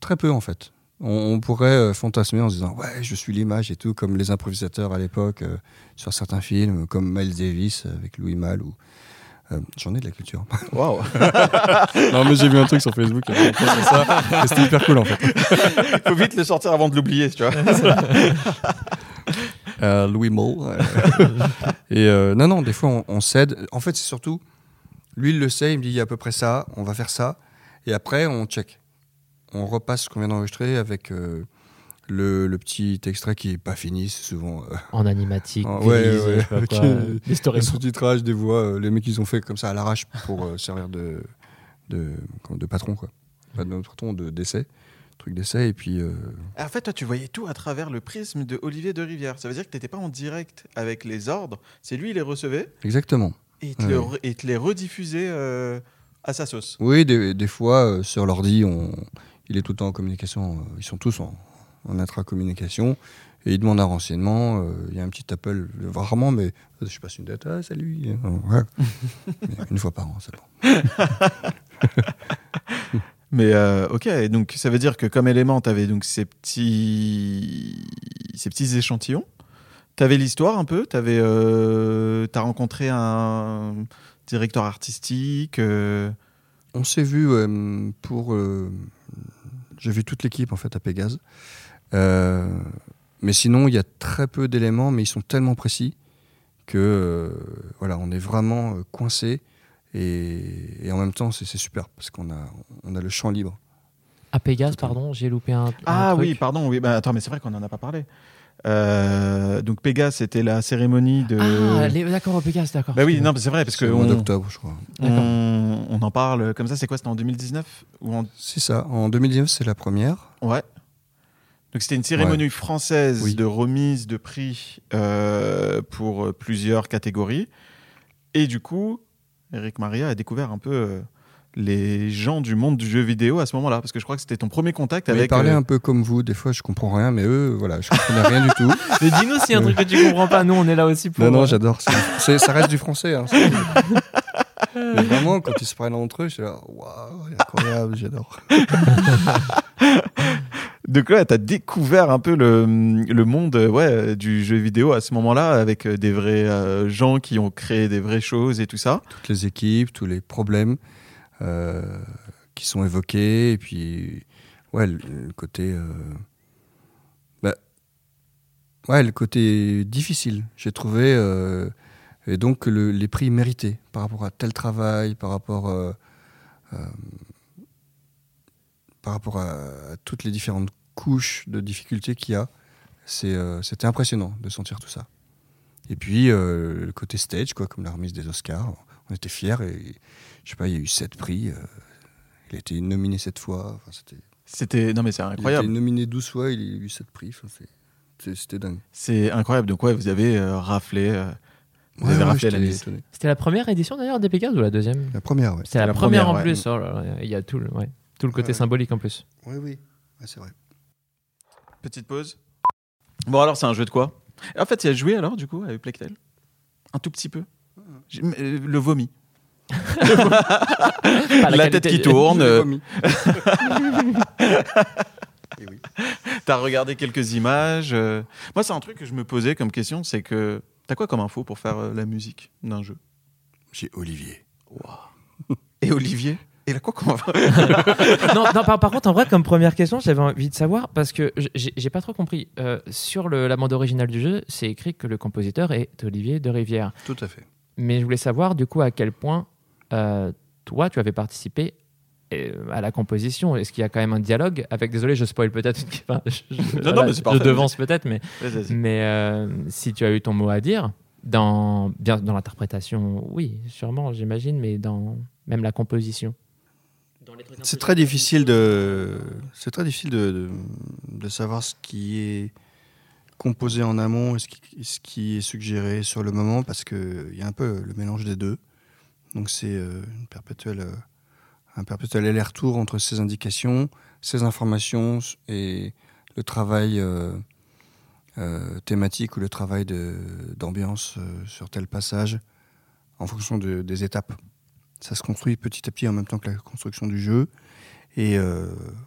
Très peu en fait. On, on pourrait euh, fantasmer en se disant ouais, je suis l'image et tout, comme les improvisateurs à l'époque euh, sur certains films, comme Miles Davis avec Louis Malle ou euh, J'en ai de la culture. Waouh non, mais j'ai vu un truc sur Facebook il C'était hyper cool en fait. Faut vite le sortir avant de l'oublier, tu vois. Euh, Louis euh. et euh, non, non, des fois on, on cède. En fait, c'est surtout, lui il le sait, il me dit il y a à peu près ça, on va faire ça. Et après, on check. On repasse ce qu'on vient d'enregistrer avec euh, le, le petit extrait qui est pas fini, c'est souvent. euh, En animatique, Ah, ouais, grisé, ouais, je sais pas ok. quoi, euh, des le storyboards. sous-titrage des voix, euh, les mecs ils ont fait comme ça à l'arrache pour euh, servir de, de, patron quoi. Pas de patron, de d'essai, truc d'essai et puis euh, En fait, toi, tu voyais tout à travers le prisme de Olivier de Rivière. Ça veut dire que tu n'étais pas en direct avec les ordres. C'est lui, il les recevait? Exactement. Et te, Ouais. le, re- et il te les rediffusait euh, à sa sauce. Oui, des, des fois euh, sur l'ordi, on, il est tout le temps en communication. euh, ils sont tous en, en intra-communication et il demande un renseignement. euh, Il y a un petit appel rarement, mais je passe une date. Ah salut. ouais. Une fois par an, c'est bon. Mais euh, ok, donc ça veut dire que comme élément, tu avais donc ces petits, ces petits échantillons. Tu avais l'histoire un peu, tu as rencontré un directeur artistique. euh, On s'est vu euh, pour. euh, J'ai vu toute l'équipe en fait à Pégase. Euh, mais sinon, il y a très peu d'éléments, mais ils sont tellement précis que euh, voilà, on est vraiment euh, coincé. Et, et en même temps, c'est super parce qu'on a, on a le champ libre. Ah, Pégase, pardon, j'ai loupé un. un Ah truc. oui, pardon. Oui, bah, attends, mais c'est vrai qu'on n'en a pas parlé. Euh, donc Pégase, c'était la cérémonie de. Ah, les- d'accord, Pégase, d'accord. Bah oui, non, mais c'est vrai parce que au mois on, d'octobre, je crois. on, on en parle comme ça. C'est quoi C'était en 2019 ou en... C'est ça. En 2019, c'est la première. Ouais. Donc c'était une cérémonie française Oui. de remise de prix euh, pour plusieurs catégories. Et du coup, Eric Maria a découvert un peu euh, les gens du monde du jeu vidéo à ce moment-là, parce que je crois que c'était ton premier contact Mais avec. il parlait euh, un peu comme vous. Des fois, je comprends rien, mais eux, voilà, je comprenais rien du tout. Mais dis-nous s'il y a un truc que tu comprends pas. Nous, on est là aussi pour. Non, non, euh, j'adore. C'est- c'est- ça reste du français. hein, Mais vraiment, quand ils se prennent entre eux, je suis là, waouh, incroyable, j'adore. Donc là, tu as découvert un peu le, le monde euh, ouais, du jeu vidéo à ce moment-là, avec des vrais euh, gens qui ont créé des vraies choses et tout ça? Toutes les équipes, tous les problèmes qui sont évoqués, et puis, ouais, le, côté. euh, bah, ouais, le côté difficile, j'ai trouvé. euh, et donc, le- les prix mérités par rapport à tel travail, par rapport. euh, euh, par rapport à, toutes les différentes couches de difficultés qu'il y a, euh, c'était impressionnant de sentir tout ça. Et puis euh, le côté stage, quoi, comme la remise des Oscars, on était fiers je sais pas, il y a eu sept prix. euh, il a été nominé sept fois. Enfin, c'était, C'était non mais c'est il a été incroyable. nominé 12 fois, il a eu sept prix. Enfin, c'était dingue. C'est incroyable. Donc ouais, vous avez euh, raflé. euh, vous Ouais, avez ouais, raflé la j'étais mise. étonné. C'était la première édition d'ailleurs des Pégases ou la deuxième? La première, ouais. C'est la, la première, première, en ouais. plus. Oh là il y a tout le, ouais, tout le côté Ouais. symbolique en plus. Oui, oui, Ouais, c'est vrai. Petite pause. Bon alors c'est un jeu de quoi? En fait, il a joué alors du coup avec Plectel? Un tout petit peu. Euh, Le vomi. La tête qui tourne. Et oui. T'as regardé quelques images. euh. Moi, c'est un truc que je me posais comme question, c'est que t'as quoi comme info pour faire euh, la musique d'un jeu? J'ai Olivier. Et Olivier? Il a quoi comme info non, non par, par contre, en vrai, comme première question, j'avais envie de savoir, parce que j'ai pas trop compris. Euh, sur le- la bande originale du jeu, c'est écrit que le compositeur est Olivier de Rivière. Tout à fait. Mais je voulais savoir, du coup, à quel point toi, tu avais participé euh, à la composition. Est-ce qu'il y a quand même un dialogue avec. Désolé, je spoil peut-être. Enfin, je, je- Non, non, mais c'est je parfait. devance peut-être, mais, euh, si tu as eu ton mot à dire, dans, bien, dans l'interprétation, oui, sûrement, j'imagine, mais dans même la composition. C'est très difficile de, c'est très difficile de, de, de savoir ce qui est composé en amont et ce qui, ce qui est suggéré sur le moment parce que il y a un peu le mélange des deux. Donc c'est euh, une perpétuelle euh, un perpétuel aller-retour entre ces indications, ces informations et le travail euh, thématique ou le travail d'ambiance sur tel passage en fonction de, des étapes. Ça se construit petit à petit en même temps que la construction du jeu. Et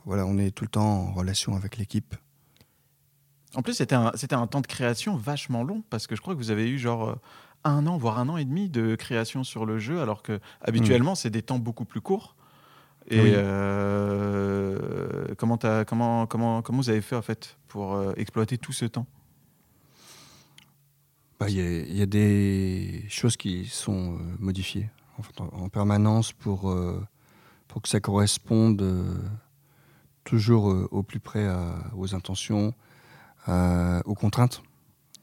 voilà, on est tout le temps en relation avec l'équipe. En plus, c'était un, un, temps de création vachement long parce que je crois que vous avez eu genre un an, voire un an et demi de création sur le jeu, alors que habituellement, hmm. c'est des temps beaucoup plus courts. Et euh, comment, comment, comment, comment vous avez fait en fait pour euh, exploiter tout ce temps? Bah, Il y, a des choses qui sont euh, modifiées en, permanence pour, pour que ça corresponde toujours au plus près aux intentions, aux contraintes.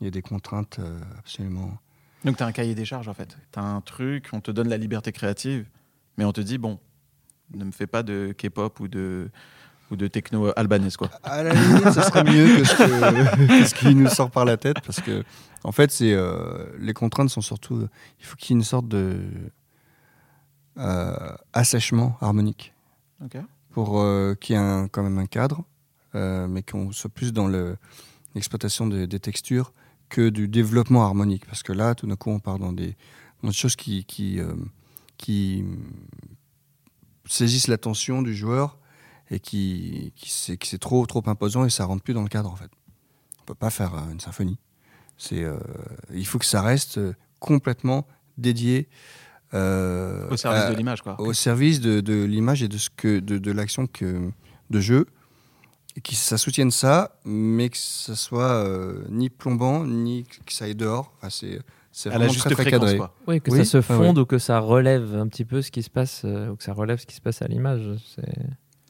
Il y a des contraintes absolument. Donc tu as un cahier des charges en fait. Tu as un truc, on te donne la liberté créative, mais on te dit, bon, ne me fais pas de K-pop ou de, ou de techno albanaise. Quoi. À la limite, ça serait mieux que ce, qui nous sort par la tête parce que, en fait, c'est euh, les contraintes sont surtout. Il faut qu'il y ait une sorte de euh, assèchement harmonique pour euh, qu'il y ait quand même un cadre, mais qu'on soit plus dans l'exploitation des textures que du développement harmonique. Parce que là, tout d'un coup, on part dans des, dans des choses qui, qui, qui saisissent l'attention du joueur et qui, qui c'est trop, trop imposant et ça rentre plus dans le cadre en fait. On peut pas faire euh, une symphonie. C'est, euh, il faut que ça reste euh, complètement dédié au service de l'image, quoi. Au service de, de l'image et de ce que de, de l'action que de jeu, et que ça soutienne ça, mais que ça soit ni plombant ni que ça aille dehors. Enfin, c'est c'est à la juste très, cadré. Oui, que ça se fonde ou que ça relève un petit peu ce qui se passe, euh, ou que ça relève ce qui se passe à l'image.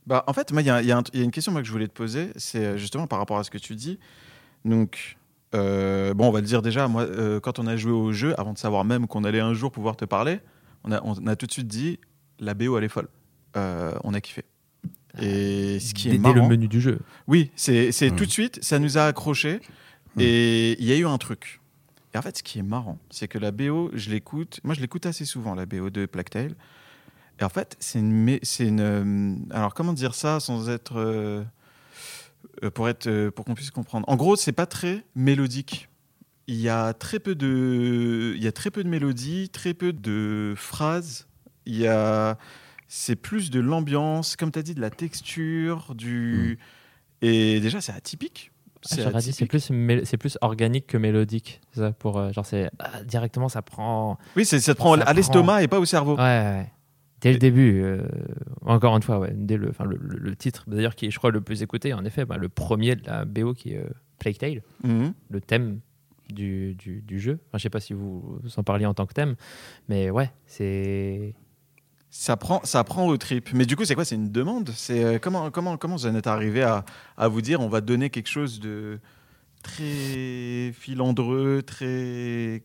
Bah, en fait, moi, il y, a une question moi, que je voulais te poser, c'est euh, justement par rapport à ce que tu dis. Donc, euh, bon, on va le dire déjà, moi, quand on a joué au jeu, avant de savoir même qu'on allait un jour pouvoir te parler, on a, on a tout de suite dit la BO, elle est folle. on a kiffé. Et ce qui est marrant, le menu du jeu. Oui, c'est mmh. tout de suite, ça nous a accroché. Mmh. Et il y a eu un truc. Et en fait, ce qui est marrant, c'est que la BO, je l'écoute. Moi, je l'écoute assez souvent, la BO de Plague Tale. Et en fait, c'est une, une. Euh, alors, comment dire ça sans être. Euh, euh, pour être, pour qu'on puisse comprendre? En gros, c'est pas très mélodique. Il y a très peu de, il y a très peu de mélodies, très peu de phrases. Il y a, c'est plus de l'ambiance, comme tu as dit, de la texture, du. Hmm. Et déjà, c'est atypique ah, c'est plus, c'est plus organique que mélodique. Ça, pour, euh, genre, c'est ah, directement, ça prend. Oui, ça te prend à l'estomac et pas au cerveau. Ouais, Dès le début, euh, encore une fois, ouais, dès le, le, le, titre, d'ailleurs, qui est, je crois, le plus écouté, en effet, bah, le premier de la BO qui est euh, Plague Tale, mhm. le thème du, du, du jeu. Enfin, je sais pas si vous, vous en parliez en tant que thème, mais ouais, c'est ça prend, ça prend au trip. Mais du coup, c'est quoi? C'est une demande? C'est euh, comment, comment, comment vous en êtes arrivé à, à, vous dire on va donner quelque chose de très filandreux, très.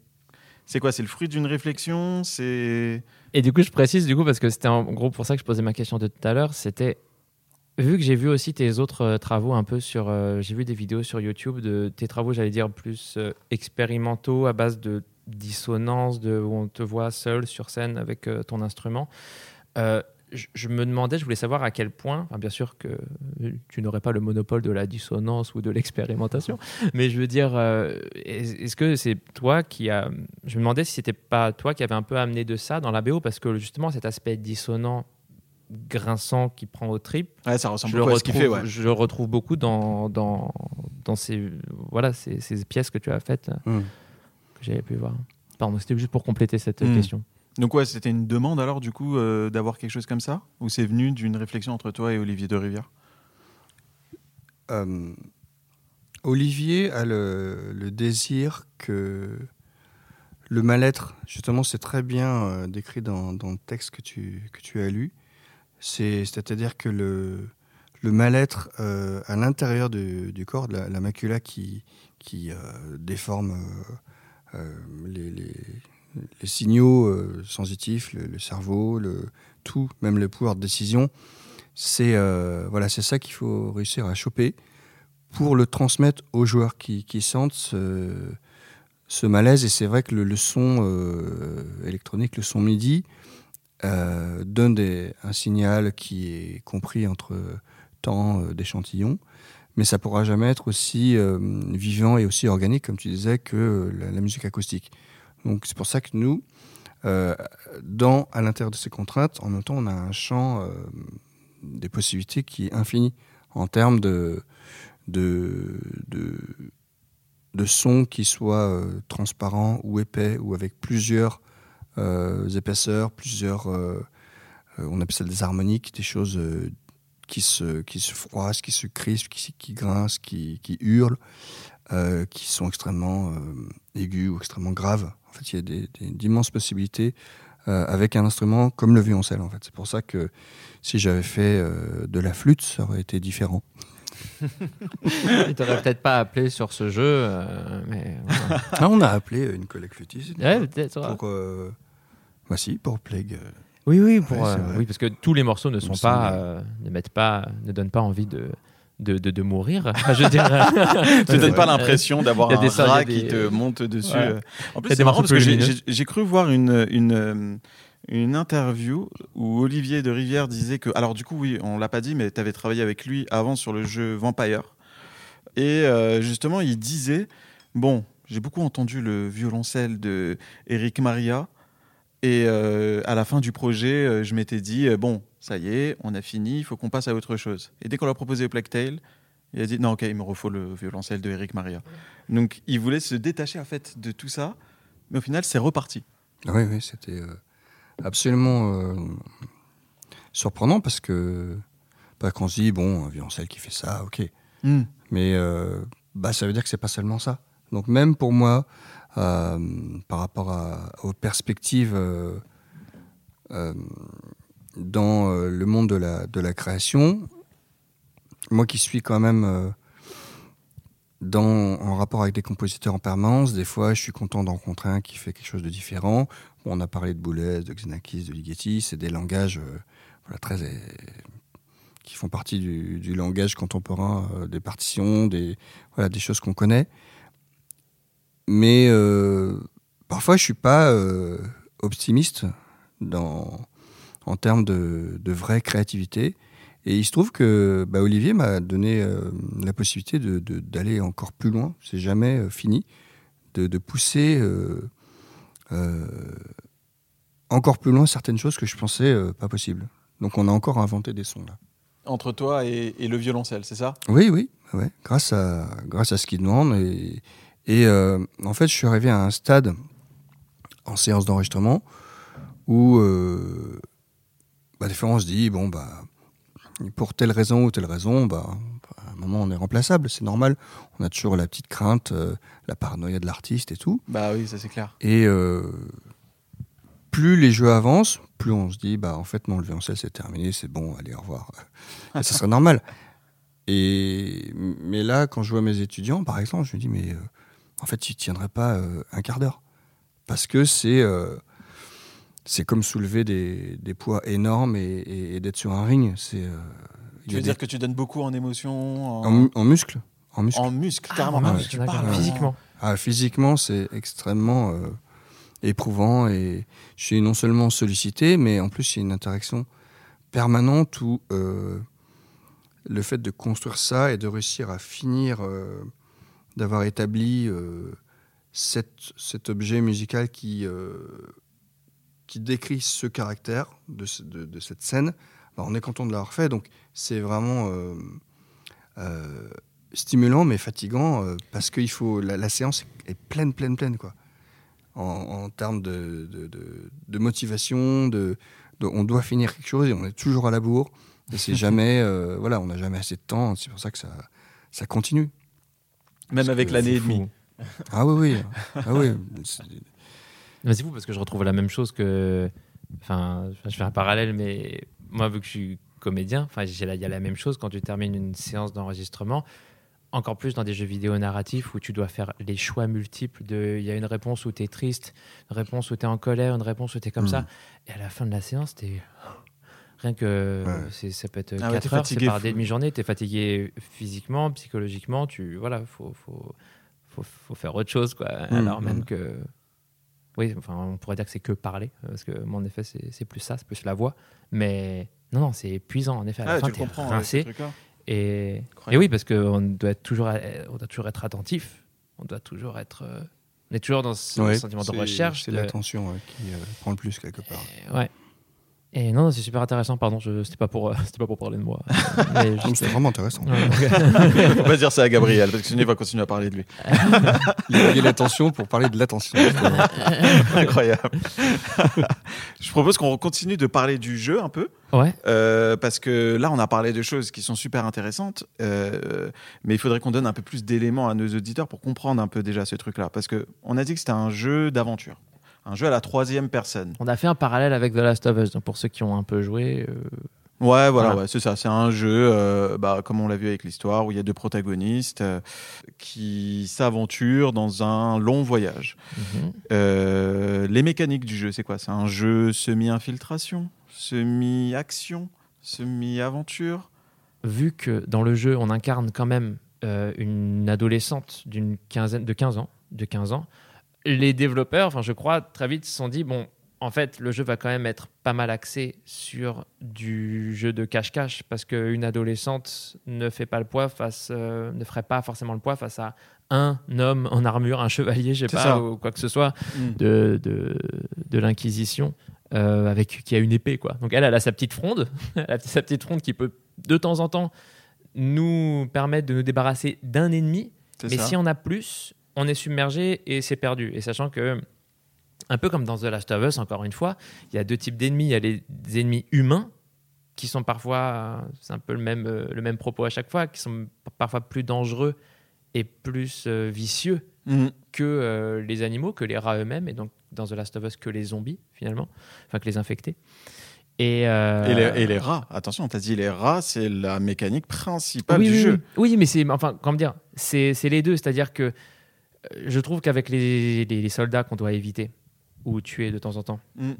C'est quoi? C'est le fruit d'une réflexion? C'est. Et du coup, je précise du coup parce que c'était en gros pour ça que je posais ma question de tout à l'heure. C'était vu que j'ai vu aussi tes autres euh, travaux un peu sur, euh, j'ai vu des vidéos sur YouTube de tes travaux, j'allais dire plus expérimentaux à base de dissonance de, où on te voit seul sur scène avec euh, ton instrument. Euh, je, me demandais, je voulais savoir à quel point, bien sûr que tu n'aurais pas le monopole de la dissonance ou de l'expérimentation, mais je veux dire, euh, est-ce que c'est toi qui a. Je me demandais si c'était pas toi qui avait un peu amené de ça dans la BO, parce que justement, cet aspect dissonant, grinçant qui prend au trip, ça ressemble beaucoup à ce qu'il fait. Je le retrouve beaucoup dans, dans, dans ces, voilà, ces, ces, pièces que tu as faites. Mmh j'avais pu voir. Pardon, c'était juste pour compléter cette hmm. question. Donc ouais, c'était une demande alors du coup euh, d'avoir quelque chose comme ça? Ou c'est venu d'une réflexion entre toi et Olivier de Rivière? Euh, Olivier a le, désir que le mal-être, justement c'est très bien euh, décrit dans, le texte que tu, que tu as lu, c'est-à-dire que le, le mal-être à l'intérieur du, corps, la, la, macula qui, qui déforme euh, les, signaux euh, sensitifs, le, cerveau, le, tout, même le pouvoir de décision. C'est euh, voilà, ça qu'il faut réussir à choper pour le transmettre aux joueurs qui, sentent ce, malaise. Et c'est vrai que le, son électronique, le son MIDI, donne des- un signal qui est compris entre tant euh, d'échantillons, mais ça pourra jamais être aussi euh, vivant et aussi organique, comme tu disais, que euh, la, musique acoustique. Donc c'est pour ça que nous, euh, dans, à l'intérieur de ces contraintes, en même temps, on a un champ des possibilités qui est infini en termes de, de, de, de sons qui soient transparents ou épais ou avec plusieurs épaisseurs, plusieurs, on appelle ça des harmoniques, des choses qui, se, qui se froissent, qui se crispent, qui, qui grincent, qui, qui hurlent, euh, qui sont extrêmement euh, aigus ou extrêmement graves. En fait, il y a des- des- d'immenses possibilités euh, avec un instrument comme le violoncelle. En fait, c'est pour ça que si j'avais fait euh, de la flûte, ça aurait été différent. Il t'aurait peut-être pas appelé sur ce jeu, euh, mais voilà. Ah, on a appelé une collègue flûtiste Ouais, pour, euh, bah si, pour Plague. Euh, Oui, oui, pour, Ouais, c'est euh, oui, parce que tous les morceaux ne sont pas, euh, ne mettent pas, ne donnent pas envie de, de, de, de mourir. Je veux dire, te donne Ouais. pas l'impression d'avoir un des rat des- qui te monte dessus. Ouais. euh. En plus, c'est marrant parce que j'ai- cru voir une, une, euh, une interview où Olivier de Rivière disait que. Alors, du coup, oui, on l'a pas dit, mais tu avais travaillé avec lui avant sur le jeu Vampire. Et euh, justement, il disait Bon, j'ai beaucoup entendu le violoncelle de Eric Maria. Et euh, à la fin du projet, euh, je m'étais dit euh, Bon, ça y est, on a fini, il faut qu'on passe à autre chose. Et dès qu'on l'a proposé Plague Tale, il a dit non, ok, il me refaut le violoncelle de Eric Maria. Donc il voulait se détacher en fait de tout ça, mais au final c'est reparti. Ah Oui, oui, c'était absolument euh, surprenant parce que bah, quand on se dit, bon, un violoncelle qui fait ça, ok. Mais euh, bah, ça veut dire que c'est pas seulement ça. Donc même pour moi, par rapport aux perspectives euh, euh, dans euh, le monde de la, de la création, moi qui suis quand même euh, dans, en rapport avec des compositeurs en permanence, des fois je suis content d'en rencontrer un qui fait quelque chose de différent. On a parlé de Boulez, de Xenakis, de Ligeti, c'est des langages euh, très euh, qui font partie du, langage contemporain, euh, des partitions, des, voilà, des choses qu'on connaît. Mais euh, parfois, je suis pas euh, optimiste dans, en termes de, de vraie créativité. Et il se trouve que bah, Olivier m'a donné euh, la possibilité de- de- d'aller encore plus loin. C'est jamais fini de, pousser encore plus loin certaines choses que je pensais pas possibles. Donc, on a encore inventé des sons là. Entre toi et, et le violoncelle, c'est ça? Oui, oui, ouais, grâce à grâce à ce qu'il demande et, et euh, en fait, je suis arrivé à un stade en séance d'enregistrement où euh, bah, des fois on se dit bon bah pour telle raison ou telle raison, bah à un moment on est remplaçable, c'est normal. On a toujours la petite crainte, euh, la paranoïa de l'artiste et tout. Bah oui, ça c'est clair. Et euh, plus les jeux avancent, plus on se dit, bah en fait non, le violoncelle c'est terminé, c'est bon, allez au revoir. Et ça serait normal. Et mais là, quand je vois mes étudiants, par exemple, je me dis, mais en fait, ils tiendraient pas euh, un quart d'heure, parce que c'est euh, c'est comme soulever des, des poids énormes et, et- et d'être sur un ring. C'est euh, Tu veux des- dire que tu donnes beaucoup en émotion, en, en, en muscle, en muscle. en muscle, Ah, carrément. Tu parles physiquement. Ah, physiquement, c'est extrêmement euh, éprouvant et je suis non seulement sollicité, mais en plus, il y a une interaction permanente où euh, le fait de construire ça et de réussir à finir, euh, d'avoir établi euh, cet, cet objet musical qui, euh, qui décrit ce caractère de, ce- de- de cette scène, bah, on est content de l'avoir fait. Donc, c'est vraiment. euh, stimulant mais fatigant parce que il faut la, la séance est pleine pleine pleine quoi en, en termes de, motivation de, on doit finir quelque chose et on est toujours à la bourre et c'est jamais voilà on n'a jamais assez de temps c'est pour ça que ça ça continue Même Parce avec l'année et demie. ah oui oui ah oui c'est- Mais c'est fou parce que je retrouve la même chose que. Enfin, je fais un parallèle, mais moi, vu que je suis comédien, enfin, il y a la même chose quand tu termines une séance d'enregistrement. Encore plus dans des jeux vidéo narratifs où tu dois faire les choix multiples de. Il y a une réponse où tu es triste, une réponse où tu es en colère, une réponse où tu es comme Mm. ça. Et à la fin de la séance, tu Rien que Ouais. ça peut être Ah ouais, 4 t'es heures, c'est par des demi-journées, tu es fatigué physiquement, psychologiquement, tu voilà, faut, faut, faut, faut faire autre chose quoi. Mm, Alors même mm. que Oui, enfin, on pourrait dire que c'est que parler, euh, parce que moi, en effet, c'est plus ça, c'est plus la voix. Mais non, non, c'est épuisant, en effet. À la Ah, fin, tu comprends. rincé. ouais. Et, et oui, parce qu'on doit, être toujours, on doit toujours être attentif. On doit toujours être. euh, on est toujours dans ce Ouais, sentiment de recherche. C'est de- l'attention ouais, qui euh, prend le plus quelque part. Et Ouais. Et non, c'est super intéressant. Pardon, je, c'était pas pour, euh, c'était pas pour parler de moi. Mais juste- C'était vraiment intéressant. Ouais, donc- On va dire ça à Gabriel, parce que sinon il va continuer à parler de lui. Il a l'attention pour parler de l'attention. Incroyable. Je propose qu'on continue de parler du jeu un peu. ouais. Euh, parce que là, on a parlé de choses qui sont super intéressantes, euh, mais il faudrait qu'on donne un peu plus d'éléments à nos auditeurs pour comprendre un peu déjà ce truc-là. Parce que on a dit que c'était un jeu d'aventure, un jeu à la troisième personne. On a fait un parallèle avec The Last of Us. Donc pour ceux qui ont un peu joué, euh, Ouais, voilà, Voilà. ouais, c'est ça. C'est un jeu, euh, bah, comme on l'a vu avec l'histoire, où il y a deux protagonistes euh, qui s'aventurent dans un long voyage. mhm. Euh, les mécaniques du jeu, c'est quoi? C'est un jeu semi-infiltration, semi-action, semi-aventure? vu que dans le jeu, on incarne quand même une adolescente d'une quinzaine de 15 ans, de 15 ans, les développeurs, enfin je crois, très vite se sont dit bon, en fait, le jeu va quand même être pas mal axé sur du jeu de cache-cache parce qu'une adolescente ne fait pas le poids face, euh, ne ferait pas forcément le poids face à un homme en armure, un chevalier, je sais pas, ça. ou quoi que ce soit de, de, de l'Inquisition euh, avec qui a une épée quoi. Donc elle, elle a sa petite fronde, elle a sa petite fronde qui peut de temps en temps nous permettre de nous débarrasser d'un ennemi. Mais ça. si on a plus, on est submergé et c'est perdu. Et sachant que un peu comme dans The Last of Us, encore une fois, il y a deux types d'ennemis. Il y a les ennemis humains qui sont parfois, c'est un peu le même, euh, le même propos à chaque fois, qui sont parfois plus dangereux et plus euh, vicieux Mhm. que euh, les animaux, que les rats eux-mêmes, et donc dans The Last of Us que les zombies finalement, enfin que les infectés. Et, euh, Et, les, et les rats, attention, on t'a dit les rats, c'est la mécanique principale oui, du oui, jeu. oui. Mais c'est enfin comment dire, c'est c'est les deux, c'est-à-dire que je trouve qu'avec les, les- les soldats qu'on doit éviter ou tuer de temps en temps, Mm.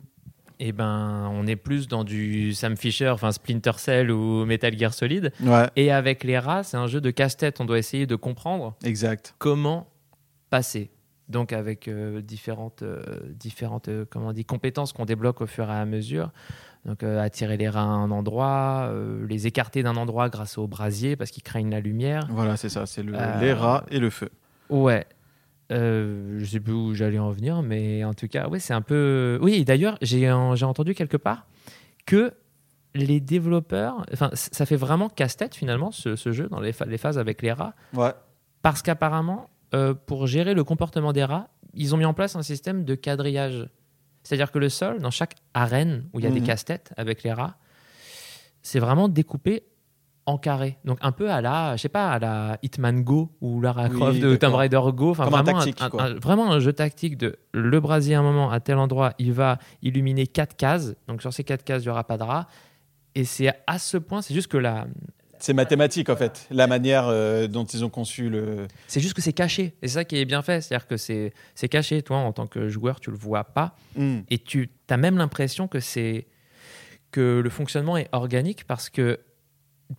eh ben on est plus dans du Sam Fisher, enfin Splinter Cell ou Metal Gear Solid. Ouais, Et avec les rats, c'est un jeu de casse-tête. On doit essayer de comprendre exact. comment passer. Donc avec euh, différentes, euh, différentes euh, comment on dit, compétences qu'on débloque au fur et à mesure. Donc euh, attirer les rats à un endroit, euh, les écarter d'un endroit grâce au brasier parce qu'ils craignent la lumière. Voilà, c'est ça, c'est le- Euh, les rats et le feu. Ouais. Euh, je sais plus où j'allais en venir, mais en tout cas, ouais, c'est un peu. Oui, d'ailleurs, j'ai en- j'ai entendu quelque part que les développeurs, enfin, ça fait vraiment casse-tête finalement ce, ce jeu dans les, pha- les phases avec les rats, Ouais. parce qu'apparemment, euh, pour gérer le comportement des rats, ils ont mis en place un système de quadrillage. C'est-à-dire que le sol, dans chaque arène où il y a des Mhm. casse-têtes avec les rats, c'est vraiment découpé en carré. Donc un peu à la, je sais pas, à la Hitman Go ou Lara Oui, Croft de Tomb. Raider Go. Enfin, Comme un vraiment vraiment un jeu tactique de le brasier à un moment à tel endroit, il va illuminer quatre cases. Donc sur ces quatre cases, il n'y aura pas de rat. Et c'est à ce point, c'est juste que la, C'est mathématique en fait, la manière euh, dont ils ont conçu le. c'est juste que c'est caché. Et c'est ça qui est bien fait. C'est-à-dire que c'est c'est caché. Toi, en tant que joueur, tu le vois pas. Mm. Et tu as même l'impression que c'est que le fonctionnement est organique parce que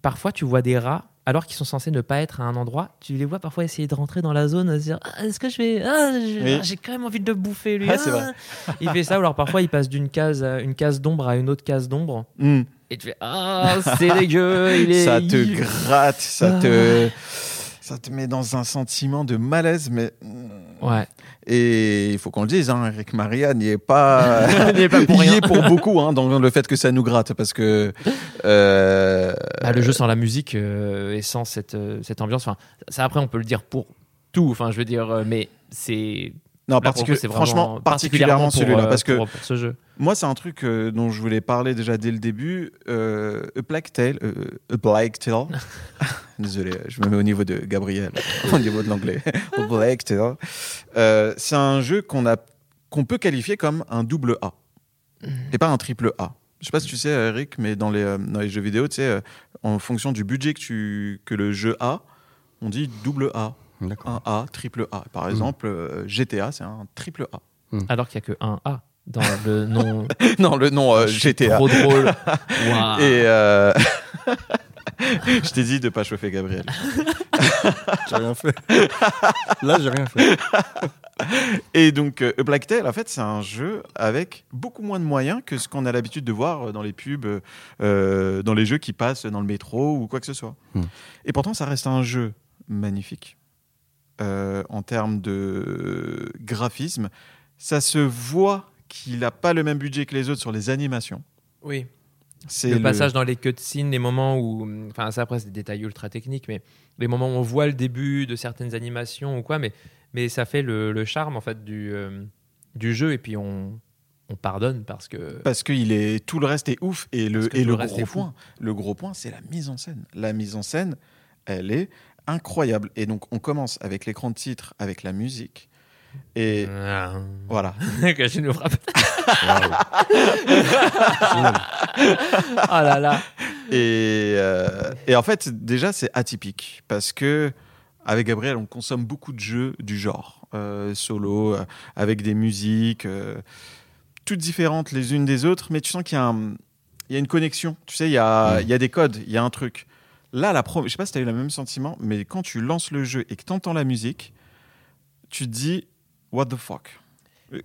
parfois tu vois des rats alors qu'ils sont censés ne pas être à un endroit, tu les vois parfois essayer de rentrer dans la zone, se dire ah, est-ce que je vais ah, Oui. ah, j'ai quand même envie de le bouffer lui. Ah, vrai. Il fait ça ou alors parfois il passe d'une case à- une case d'ombre à une autre case d'ombre Mm. et tu fais ah c'est dégueu, il est Ça te gratte, ça te. Ça te met dans un sentiment de malaise, mais. Ouais. Et il faut qu'on le dise, hein, Eric Maria n'y est pas, n'y est pas pour Il y rien. est pour beaucoup hein, dans le fait que ça nous gratte parce que euh, Bah, le jeu sans la musique euh, et sans cette, euh, cette ambiance, enfin, ça après on peut le dire pour tout, enfin je veux dire, mais c'est non coup, particu- c'est vraiment franchement particulièrement celui-là euh, parce que pour, pour ce jeu. moi c'est un truc euh, dont je voulais parler déjà dès le début euh, A Black Tale euh, A Black Tale désolé je me mets au niveau de Gabriel au niveau de l'anglais. A Black Tale c'est un jeu qu'on a qu'on peut qualifier comme un double A. Et pas un triple A. Je sais pas si tu sais Eric mais dans les, dans les jeux vidéo tu sais en fonction du budget que tu que le jeu a on dit double A. un A, triple A. Par Mm. exemple, euh, GTA, c'est un triple A. Alors qu'il n'y a que un A dans le nom. non, le nom euh, GTA. Trop drôle. Et, euh, Je t'ai dit de pas chauffer Gabriel. J'ai rien fait. Là, j'ai rien fait. Et donc, euh, A Black Tail, en fait, c'est un jeu avec beaucoup moins de moyens que ce qu'on a l'habitude de voir dans les pubs, euh, dans les jeux qui passent dans le métro ou quoi que ce soit. Hmm. Et pourtant, ça reste un jeu magnifique euh, en termes de graphisme. Ça se voit qu'il n'a pas le même budget que les autres sur les animations. Oui. C'est Le, passage dans les cutscenes, les moments où. Enfin, ça après, c'est des détails ultra techniques, mais les moments où on voit le début de certaines animations ou quoi, mais, mais ça fait le, le charme, en fait, du, euh, du jeu, et puis on, on pardonne parce que. Parce que il est, tout le reste est ouf. Et le, et le, gros point, le gros point, c'est la mise en scène. La mise en scène, elle est incroyable. Et donc, on commence avec l'écran de titre, avec la musique. Et Ah. voilà. que je nous frappe. Ah là là. Et, euh, et en fait, déjà, c'est atypique. Parce que, avec Gabriel, on consomme beaucoup de jeux du genre. euh, solo, euh, avec des musiques, toutes différentes les unes des autres. Mais tu sens qu'il y a, un- il y a une connexion. Tu sais, il y a, il y a des codes, il y a un truc. Là, la pro... je sais pas si tu as eu le même sentiment, mais quand tu lances le jeu et que tu entends la musique, tu te dis, what the fuck?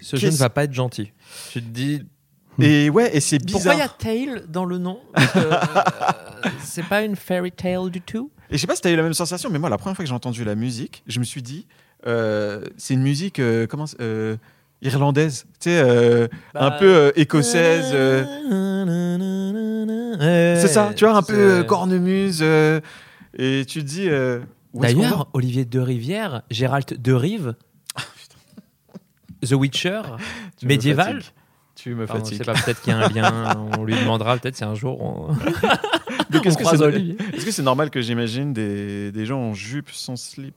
Ce jeu ne va pas être gentil. Tu te dis. Et ouais, et c'est Pourquoi il y a bizarre. Tale dans le nom? Euh, C'est pas une fairy tale du tout? Et je sais pas si tu as eu la même sensation, mais moi, la première fois que j'ai entendu la musique, je me suis dit, euh, c'est une musique euh, comment, euh, irlandaise, tu sais, euh, un Bah, peu euh, écossaise. euh, c'est ça, tu vois, un peu cornemuse. et tu te dis. D'ailleurs, Olivier de Rivière, Gérald de Rive, The Witcher, Tu médiéval. Tu me fatigues. sais pas, peut-être qu'il y a un lien. On lui demandera peut-être si un jour on, Donc, on est-ce que c'est est-ce que c'est normal que j'imagine des, des gens en jupe sans slip?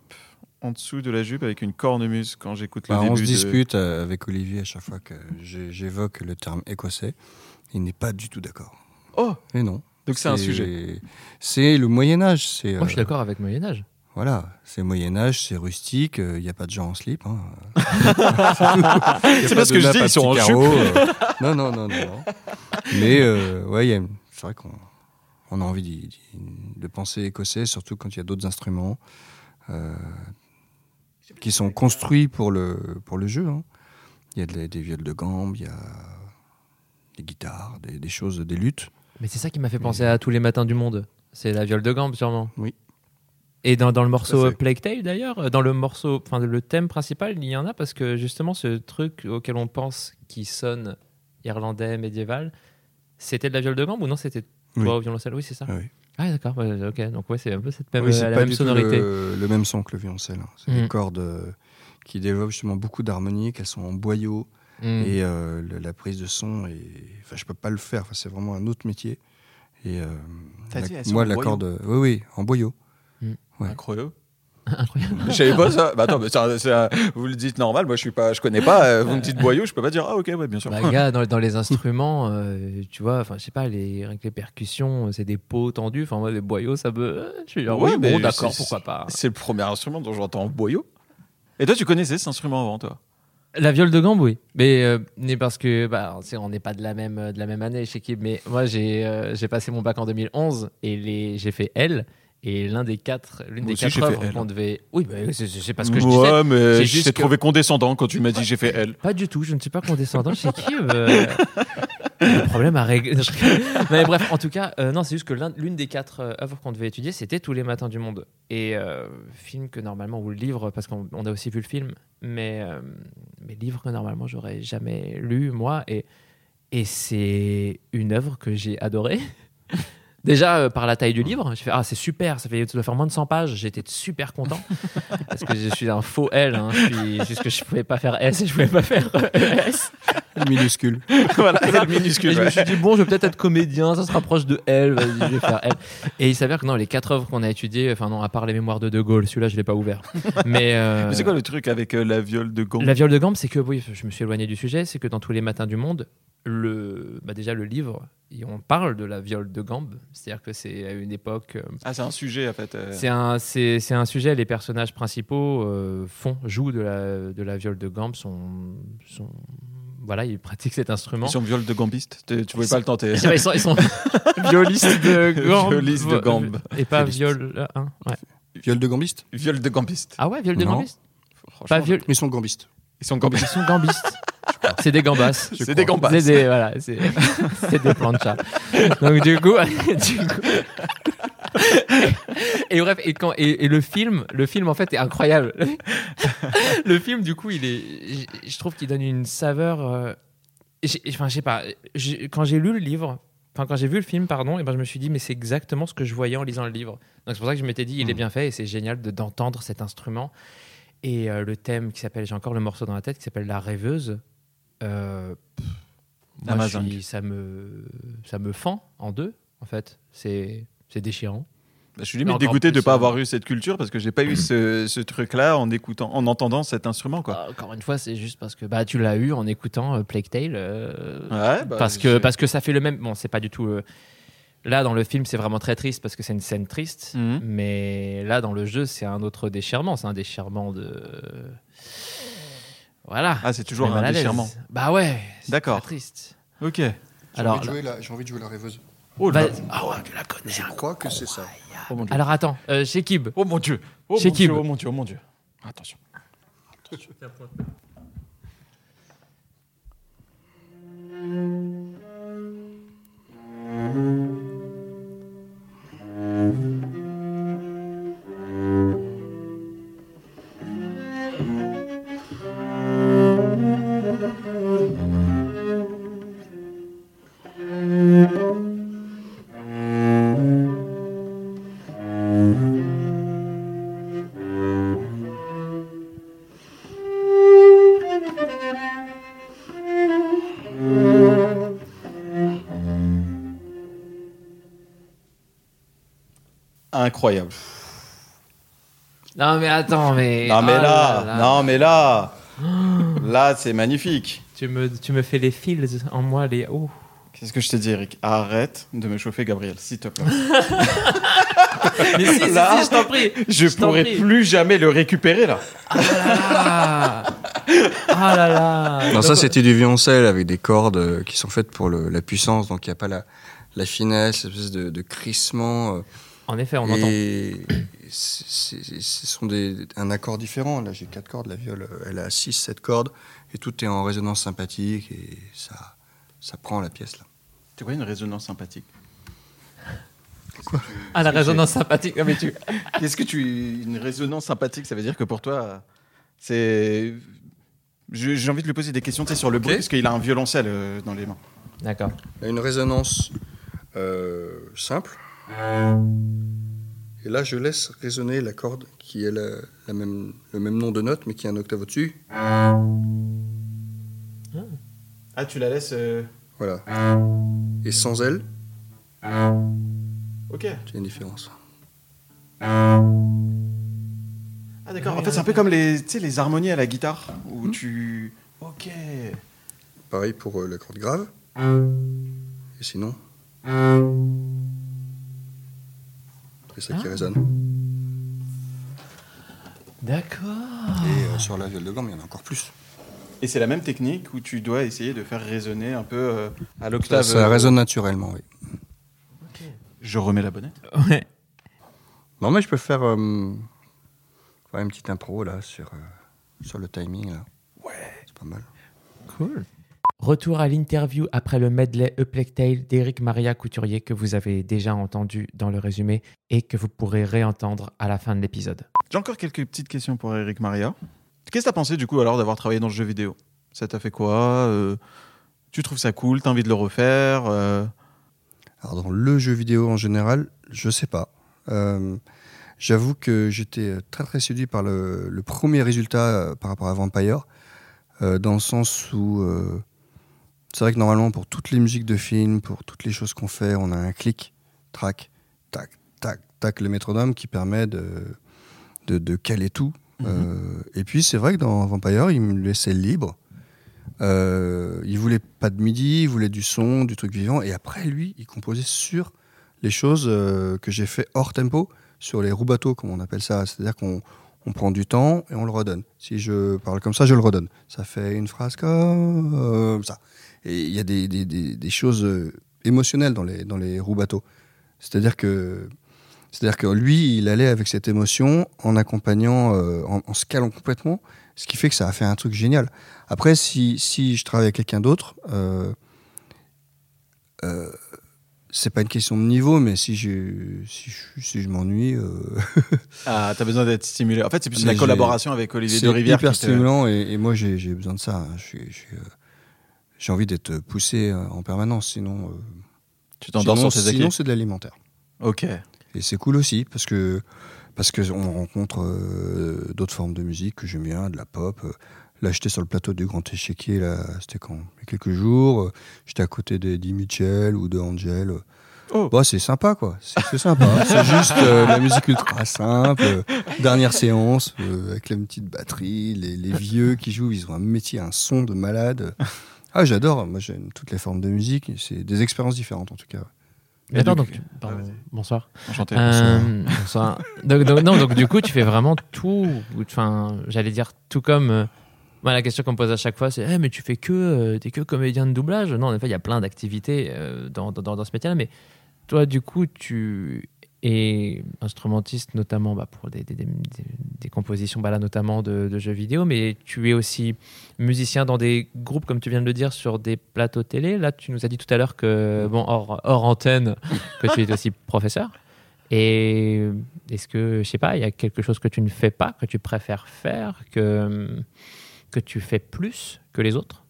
En dessous de la jupe avec une cornemuse quand j'écoute le Bah, début on se de- dispute euh, avec Olivier à chaque fois que j'évoque le terme écossais. Il n'est pas du tout d'accord. Oh, Et non. donc c'est un sujet. C'est le Moyen Âge. C'est Moi, je suis euh, d'accord avec Moyen Âge. voilà, c'est Moyen Âge, c'est rustique. Il n'y a pas de gens en slip. hein. C'est pas ce que je dis, ils sont en jupe. euh. non, non, non, non. non. Mais euh, ouais, il y a- c'est vrai qu'on on a envie de penser écossais, surtout quand il y a d'autres instruments euh, qui sont construits pour le, pour le jeu. hein. Il y a de la- des viols de gambe, il y a des guitares, des, des choses, des luttes. Mais c'est ça qui m'a fait penser à tous les matins du monde. C'est la viole de gambe, sûrement. Oui. Et dans, dans le morceau. Plague Tale, d'ailleurs, dans le morceau, enfin le thème principal, il y en a parce que justement ce truc auquel on pense qui sonne irlandais, médiéval, c'était de la viole de gambe ou non C'était toi Oui. au violoncelle? Oui, c'est ça. Ah oui. Ah, d'accord. ouais, ok. Donc, ouais, c'est un peu cette même, Oui, c'est la pas même du tout sonorité. le, le même son que le violoncelle. hein. C'est Mm. des cordes euh, qui développent justement beaucoup d'harmonie, qu'elles sont en boyau. Mm. Et euh, le- la prise de son, est... enfin, je peux pas le faire. Enfin, c'est vraiment un autre métier. Et euh, la- dit, moi, la boyau corde, oui, oui, en boyau. Ouais. Incroyable. Incroyable. Je savais pas ça. Bah attends, mais vous le dites normal. Moi, je suis pas, je connais pas. euh, Vous me dites boyau, je peux pas dire ah ok, ouais, bien sûr. Bah, gars, dans, dans les instruments, euh, tu vois, enfin, je sais pas, les, rien que les percussions, c'est des pots tendus. Enfin, moi, les boyaux, ça me. euh, Je suis genre, Ouais, oui, mais bon, d'accord, pourquoi pas. C'est le premier instrument dont j'entends boyau. Et toi, tu connaissais cet instrument avant, toi? La viole de gambe, oui. Mais, euh, mais parce que, bah, on n'est pas de la même, de la même année chez qui. Mais moi, j'ai euh, j'ai passé mon bac en 2011 et j'ai fait L. Et l'un des quatre, l'une des aussi, quatre œuvres qu'on devait. Oui, bah, c'est c'est pas ce que je ouais, disais. mais C'est je t'ai que- trouvé condescendant quand tu m'as dit j'ai fait elle. Pas du tout, je ne suis pas condescendant chez qui. euh, Le problème à régler. Non, mais bref, en tout cas, euh, non, c'est juste que l'un- l'une des quatre euh, œuvres qu'on devait étudier, c'était Tous les matins du monde. Et euh, film que normalement, ou le livre, parce qu'on on a aussi vu le film, mais, euh, mais livre que normalement j'aurais jamais lu, moi. Et, et c'est une œuvre que j'ai adorée. Déjà, euh, par la taille du livre, j'ai fait Ah, c'est super, ça, fait, ça doit faire moins de 100 pages. J'étais super content. parce que je suis un faux L. Hein. Je suis, juste que je pouvais pas faire S et je pouvais pas faire ES. minuscule. voilà, elle Et minuscule. je me suis dit, bon, je vais peut-être être comédien, ça se rapproche de L, vas-y, je vais faire L. Et il s'avère que non, les quatre œuvres qu'on a étudiées, enfin non, à part les mémoires de De Gaulle, celui-là, je l'ai pas ouvert. Mais, euh, Mais c'est quoi le truc avec euh, la viole de gant la viole de gambe, c'est que, oui, je me suis éloigné du sujet, c'est que dans tous les matins du monde, le, bah déjà le livre, et on parle de la viole de gambe, c'est-à-dire que c'est à une époque. euh, Ah, c'est un sujet en fait. euh. c'est un, c'est, c'est un sujet, les personnages principaux euh, font, jouent de la, de la viole de gambe, sont, sont voilà, ils pratiquent cet instrument. Ils sont viol de gambiste. Tu, tu pouvais Ils pas le tenter. Ils sont, ils sont violistes de gambe. Violistes de gambe. Et pas viol. hein, ouais. Viol de gambiste? Viol de gambiste. Ah ouais, viol de Non. gambiste? Pas viol. Ils sont gambistes. Ils sont Ils gambistes. sont gambistes. C'est des gambas. C'est des gambas. C'est des, voilà, c'est c'est des planchas. Donc du coup, du coup- et bref, et, quand, et, et le film, le film en fait est incroyable. le film, du coup, il est, je- trouve qu'il donne une saveur. euh, Enfin, je sais pas. Quand j'ai lu le livre, enfin quand j'ai vu le film, pardon, et ben je me suis dit mais c'est exactement ce que je voyais en lisant le livre. Donc c'est pour ça que je m'étais dit il est bien fait et c'est génial de d'entendre cet instrument et euh, le thème qui s'appelle j'ai encore le morceau dans la tête qui s'appelle la rêveuse. Euh, pff, moi, je Amazon. suis- ça me ça me fend en deux en fait. C'est c'est déchirant. Bah, je suis limite dégoûté de ne pas euh, avoir eu cette culture parce que j'ai pas eu ce, ce truc-là en écoutant, en entendant cet instrument, quoi. Ah, encore une fois, c'est juste parce que bah tu l'as eu en écoutant euh, Plague Tale. euh, Ouais, bah, parce que parce que ça fait le même. Bon, c'est pas du tout. euh, Là, dans le film, c'est vraiment très triste parce que c'est une scène triste. Mhm. Mais là, dans le jeu, c'est un autre déchirement. C'est un déchirement de. Voilà. Ah, c'est toujours un déchirement. Bah ouais. c'est D'accord. triste. Ok. J'ai Alors, envie, de jouer la- j'ai envie de jouer la rêveuse. Oh, bah- là. ah ouais, tu la connais. Je crois que c'est ça. oh mon dieu. Alors attends, euh, chez Kib. Oh mon dieu. Oh Chez mon dieu. Kib. Oh mon dieu. Oh mon dieu. Attention. Incroyable. Non mais attends, mais. Non mais oh là, là. non mais là, là c'est magnifique. Tu me, tu me fais les fils en moi, les. Oh. Qu'est-ce que je t'ai dit, Eric? Arrête de me chauffer, Gabriel, s'il te plaît. Mais si, si, Là, si, je t'en prie. Je t'en pourrais prie. plus jamais le récupérer là. Ah, ah là là. Non, ça c'était du violoncelle avec des cordes euh, qui sont faites pour le- la puissance, donc il n'y a pas la, la finesse, espèce de, de crissement. En effet, on entend. et ce sont des, un accord différent. Là, j'ai quatre cordes, la viole, euh, elle a 6, 7 cordes, et tout est en résonance sympathique, et ça, ça prend la pièce là. C'est quoi une résonance sympathique? Ah, la résonance sympathique. Non, mais tu. Qu'est-ce que tu une résonance sympathique Ça veut dire que pour toi, c'est. J'ai envie de lui poser des questions tu sais, sur le bruit, parce qu'il a un violoncelle euh, dans les mains. D'accord. Une résonance euh, simple. Et là, je laisse résonner la corde qui est la, la même, le même nom de note, mais qui a un octave au-dessus. Ah, tu la laisses. euh, Voilà. Et sans elle, Ok. il y a une différence. Ah, d'accord. En fait, c'est un peu comme les, tu sais, les harmonies à la guitare, où tu. Ok. Pareil pour euh, la corde grave. Et sinon. C'est ça qui Ah. résonne. D'accord. Et euh, sur la viole de gamme, il y en a encore plus. Et c'est la même technique où tu dois essayer de faire résonner un peu euh, à l'octave. ça euh, résonne naturellement, oui. Je remets la bonnette. Ouais. Non, mais je peux faire, euh, une petite impro là sur, euh, sur le timing. Là. Ouais. C'est pas mal. Cool. Retour à l'interview après le medley A Plague Tale d'Éric Maria Couturier que vous avez déjà entendu dans le résumé et que vous pourrez réentendre à la fin de l'épisode. J'ai encore quelques petites questions pour Eric Maria. Qu'est-ce que t'as pensé du coup alors d'avoir travaillé dans le jeu vidéo? Ça t'a fait quoi? Euh, Tu trouves ça cool? T'as envie de le refaire? Euh, Alors, dans le jeu vidéo en général, je sais pas. Euh, J'avoue que j'étais très très séduit par le, le premier résultat par rapport à Vampire, euh, dans le sens où euh, c'est vrai que normalement pour toutes les musiques de films, pour toutes les choses qu'on fait, on a un clic, track, tac, tac, tac, le métronome qui permet de, de, de caler tout. Euh, et puis c'est vrai que dans Vampire, il me laissait libre. Euh, il voulait pas de midi, il voulait du son, du truc vivant. Et après, lui, il composait sur les choses euh, que j'ai fait hors tempo, sur les roubateaux, comme on appelle ça. C'est-à-dire qu'on on prend du temps et on le redonne. Si je parle comme ça, je le redonne. Ça fait une phrase comme ça. Et il y a des, des, des, des choses euh, émotionnelles dans les, dans les roues bateaux. C'est-à-dire que, c'est-à-dire que lui, il allait avec cette émotion en accompagnant, euh, en, en se calant complètement, ce qui fait que ça a fait un truc génial. Après, si, si je travaille avec quelqu'un d'autre, euh, euh, c'est pas une question de niveau, mais si je, si je, si je m'ennuie, euh, Ah, t'as besoin d'être stimulé. En fait, c'est plus Mais la collaboration avec Olivier c'est de Rivière. hyper qui te- stimulant et, et moi j'ai besoin de ça. hein. Je suis- je euh, J'ai envie d'être poussé euh, en permanence, sinon, euh, Tu t'endors sinon, sur tes sinon acquis. c'est de l'alimentaire. Ok. Et c'est cool aussi parce que parce que on rencontre euh, d'autres formes de musique que j'aime bien, de la pop. Là, j'étais sur le plateau du Grand Échiquier, là, c'était quand? Il y a quelques jours. J'étais à côté d'Eddie Mitchell ou de Angel. Oh. Bah, c'est sympa, quoi. C'est sympa. c'est juste euh, la musique ultra simple. euh, dernière séance, avec la petite batterie, les, les vieux qui jouent, ils ont un métier, un son de malade. Ah, j'adore. Moi, j'aime toutes les formes de musique. C'est des expériences différentes, en tout cas. Mais attends, donc- pardon, Ah, vas-y. bonsoir. Enchanté. Euh, bonsoir. donc, donc- non, donc du coup, tu fais vraiment tout. ou- Enfin, j'allais dire tout comme. euh, moi, la question qu'on me pose à chaque fois, c'est Eh, mais tu fais que, euh, t'es que comédien de doublage Non, en effet, il y a plein d'activités euh, dans, dans, dans ce métier-là, mais toi, du coup, tu es instrumentiste notamment bah, pour des, des, des- des- des compositions, bah, là, notamment de, de jeux vidéo, mais tu es aussi musicien dans des groupes, comme tu viens de le dire, sur des plateaux télé. Là, tu nous as dit tout à l'heure que, bon, hors, hors antenne, que tu es aussi professeur. Et est-ce que, je sais pas, il y a quelque chose que tu ne fais pas, que tu préfères faire, que, que tu fais plus que les autres?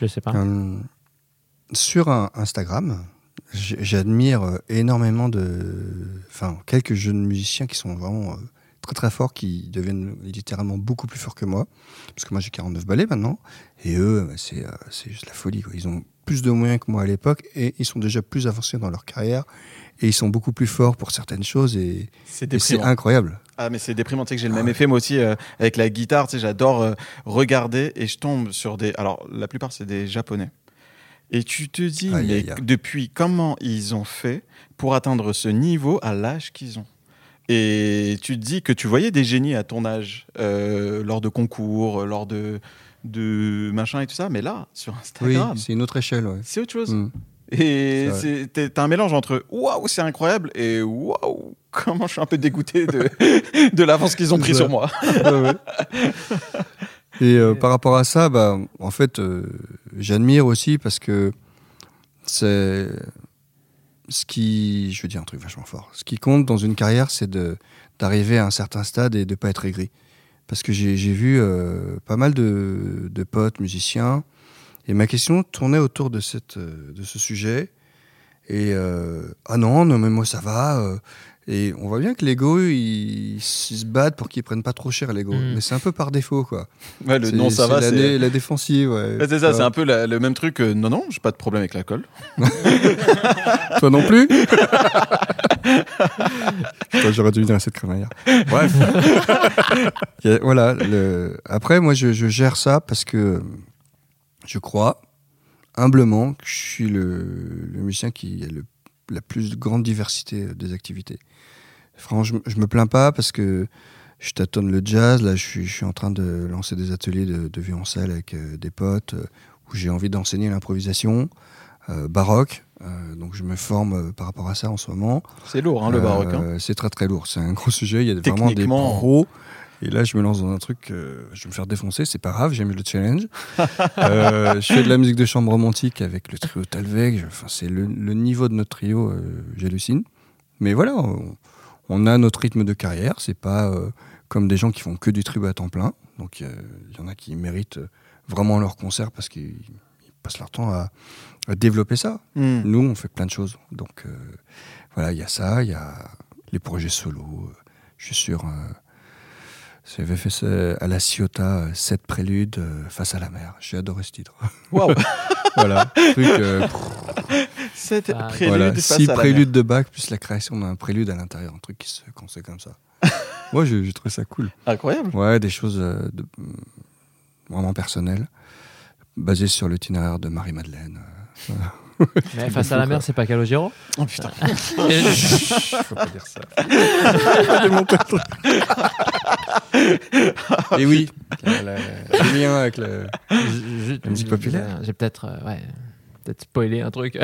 Je sais pas. Euh, sur un- Instagram, j'admire euh, énormément de. Enfin, quelques jeunes musiciens qui sont vraiment euh, très très forts, qui deviennent littéralement beaucoup plus forts que moi. Parce que moi j'ai 49 ballets maintenant. Et eux, bah, c'est euh, c'est juste la folie. quoi. Ils ont plus de moyens que moi à l'époque et ils sont déjà plus avancés dans leur carrière. Et ils sont beaucoup plus forts pour certaines choses. Et, C'est et c'est déprimant. incroyable. Ah, mais c'est déprimant. Tu sais que j'ai le Ah même ouais. effet, moi aussi, euh, avec la guitare. Tu sais, j'adore euh, regarder et je tombe sur des. Alors, la plupart, c'est des japonais. Et tu te dis, mais depuis comment ils ont fait pour atteindre ce niveau à l'âge qu'ils ont? Et tu te dis que tu voyais des génies à ton âge, euh, lors de concours, lors de, de machin et tout ça. Mais là, sur Oui, Instagram, c'est une autre échelle. ouais. c'est autre chose. Mm. Et C'est un mélange entre waouh, c'est incroyable et waouh, comment je suis un peu dégoûté de, de l'avance qu'ils ont pris Ouais. sur moi. Ouais. Et euh, par rapport à ça, bah, en fait, euh, j'admire aussi parce que c'est ce qui, je veux dire un truc vachement fort. Ce qui compte dans une carrière, c'est d'arriver à un certain stade et de pas être aigri. Parce que j'ai vu euh, pas mal de, potes musiciens et ma question tournait autour de de ce sujet. Et ah non, non mais moi ça va. Euh, et on voit bien que l'ego, ils, ils se battent pour qu'ils prennent pas trop cher l'ego. Mm. Mais c'est un peu par défaut, quoi. Ouais, le C'est- non, ça va, la, dé- la défensive, ouais. Ouais, c'est ça, c'est un peu la- le même truc. que, non, non, j'ai pas de problème avec l'alcool. Toi non plus J'aurais dû venir à cette crémaillère. Bref. Voilà. le- Après, moi, je, je gère ça parce que je crois humblement que je suis le, le musicien qui a le- la plus grande diversité des activités. Franchement, je, je me plains pas parce que je tâtonne le jazz. Là, je suis, je suis en train de lancer des ateliers de, de violoncelle avec euh, des potes euh, où j'ai envie d'enseigner l'improvisation euh, baroque. Donc, je me forme par rapport à ça en ce moment. C'est lourd, hein, le baroque. hein. C'est très très lourd. C'est un gros sujet. Il y a vraiment des pros. Et là, je me lance dans un truc, euh, je vais me faire défoncer, c'est pas grave, j'aime le challenge. Euh, je fais de la musique de chambre romantique avec le trio Talveg. Enfin, c'est le, le niveau de notre trio, euh, j'hallucine. Mais voilà, on, on a notre rythme de carrière. C'est pas euh, comme des gens qui font que du trio à temps plein. Donc, euh, il y en a qui méritent vraiment leur concert parce qu'ils ils passent leur temps à, à développer ça. Hmm. Nous, on fait plein de choses. Donc, euh, voilà, il y a ça, il y a les projets solo. euh, Je suis sur. Euh, J'avais fait à la Ciotat, euh, sept préludes euh, face à la mer. J'ai adoré ce titre. Waouh, voilà. Truc, euh, cette Ah, prélude voilà, face six à la préludes de Bach plus la création d'un prélude à l'intérieur, un truc qui se construit comme ça. Moi, j'ai j'ai trouvé ça cool. Incroyable. Ouais, des choses euh, de- vraiment personnelles, basées sur l'itinéraire de Marie-Madeleine. euh, voilà. Mais face à la mer, c'est pas Calogero Oh putain. Faut pas dire ça. Truc. Et oui, le lien avec le. La musique populaire. J'ai peut-être euh, ouais, peut-être spoilé un truc.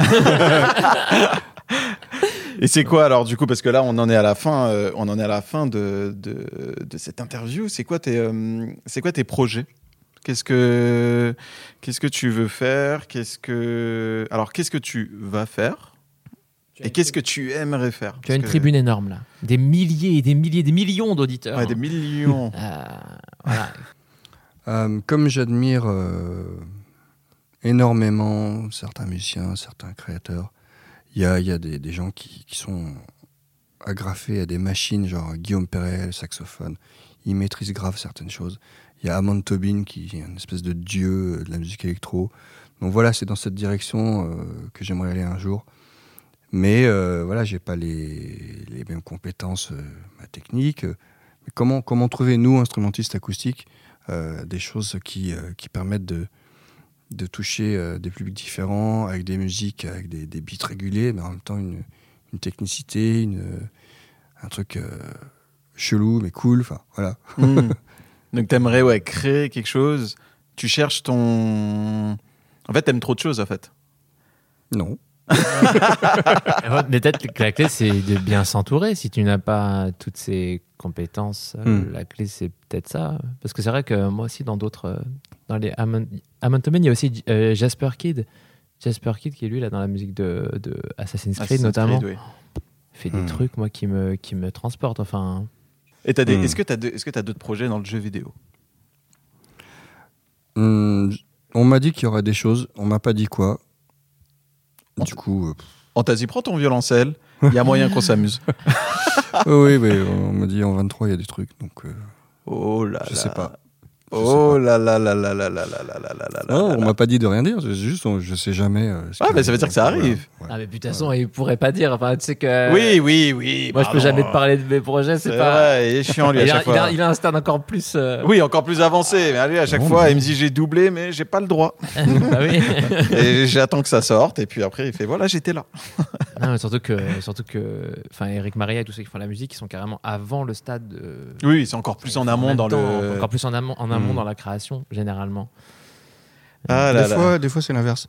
Et c'est quoi alors du coup parce que là on en est à la fin, euh, on en est à la fin de, de, de cette interview. C'est quoi tes euh, c'est quoi tes projets? Qu'est-ce que qu'est-ce que tu veux faire? Qu'est-ce que alors qu'est-ce que tu vas faire? Et qu'est-ce que tu aimerais faire? Tu as une que- tribune énorme là, des milliers et des milliers, des millions d'auditeurs. Ouais, des millions. Euh, voilà. Euh, comme j'admire euh, énormément certains musiciens, certains créateurs, il y a, il y a des, des gens qui, qui sont agrafés à des machines, genre Guillaume Perret, saxophone. Il maîtrise grave certaines choses. Il y a Amand Tobin qui est une espèce de dieu de la musique électro. Donc voilà, c'est dans cette direction euh, que j'aimerais aller un jour. Mais euh, voilà, j'ai pas les, les mêmes compétences euh, techniques. Mais comment, comment trouver, nous, instrumentistes acoustiques, euh, des choses qui, euh, qui permettent de, de toucher euh, des publics différents, avec des musiques, avec des, des beats réguliers, mais en même temps une, une technicité, une, euh, un truc euh, chelou mais cool. Enfin, voilà. Hmm. Donc t'aimerais ouais créer quelque chose. Tu cherches ton. En fait, t'aimes trop de choses en fait. Non. Mais peut-être que la clé, c'est de bien s'entourer. Si tu n'as pas toutes ces compétences, euh, Hmm. la clé, c'est peut-être ça. Parce que c'est vrai que moi aussi, dans d'autres. euh, Dans les Tobin, il y a aussi euh, Jasper Kidd. Jasper Kidd, qui est lui, là, dans la musique de, de Assassin's Creed, Assassin's notamment, Creed, oui. fait des Hmm. trucs, moi, qui me, qui me transportent. Enfin. Et t'as des... Hmm. est-ce que est-ce que t'as d'autres projets dans le jeu vidéo? Hum, on m'a dit qu'il y aurait des choses, on m'a pas dit quoi. Du coup, euh, Fantasy, prends ton violoncelle. Il y a moyen qu'on s'amuse. oui, oui, on m'a dit en 23 il y a des trucs, donc euh, Oh là je là. sais pas. Oh là là là là là là là là là là là Non, là on là. m'a pas dit de rien dire, c'est juste on- je sais jamais. euh, Ah, mais ça veut dire que ça arrive. voilà. Ah, mais de toute façon, il pourrait pas dire. Enfin, tu sais que. Oui, oui, oui. Moi, je peux jamais te parler de mes projets, c'est pas. vrai, il est chiant lui à il, a, chaque il, a, fois. il a un stade encore plus. euh, Oui, encore plus avancé. Mais allez, à chaque fois, il me dit j'ai doublé, mais j'ai pas le droit. bah oui. Et j'attends que ça sorte. Et puis après, il fait voilà, j'étais là. Non, mais surtout que, surtout que, enfin, Eric Maria et tous ceux qui font la musique, ils sont carrément avant le stade. De, Oui, c'est encore plus en amont dans le. Encore plus en amont, en amont Hmm. dans la création, généralement. Ah là Des là. fois, des fois c'est l'inverse.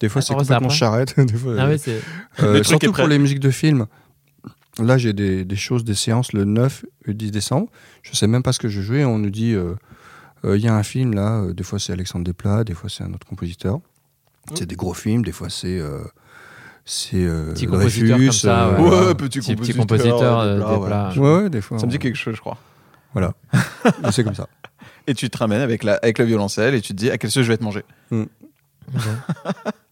Des fois Ah, c'est complètement charrette. des fois, Ah oui. Euh, Le est surtout pour les musiques de films. Là, j'ai des, des choses, des séances le 9 et le 10 décembre. Je sais même pas ce que je jouais. On nous dit, euh, euh, il y a un film là. euh, des fois, c'est Alexandre Desplat, des fois, c'est un autre compositeur. C'est des gros films. Des fois, c'est euh, c'est euh, Petit Dreyfus, compositeur comme ça, euh, ouais. Ouais, voilà. petit compositeur. compositeur de euh, Blas, des ouais. plats. Ouais, ouais, des fois. Ça me dit quelque chose, je crois. Voilà. C'est comme ça. Et tu te ramènes avec, la, avec le violoncelle et tu te dis à quel sauce je vais te manger. Ok.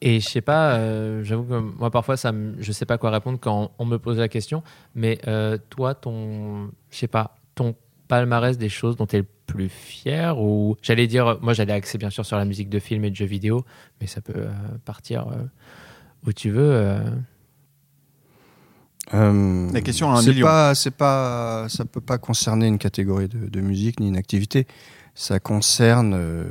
Et je sais pas, euh, j'avoue que moi parfois ça me, je sais pas quoi répondre quand on me pose la question, mais euh, toi ton, je sais pas, ton palmarès des choses dont tu es le plus fier ou j'allais dire, moi j'allais axer bien sûr sur la musique de film et de jeux vidéo, mais ça peut euh, partir euh, où tu veux. euh. Euh, La question a un million. Pas, ça peut pas concerner une catégorie de, de musique ni une activité. Ça concerne euh,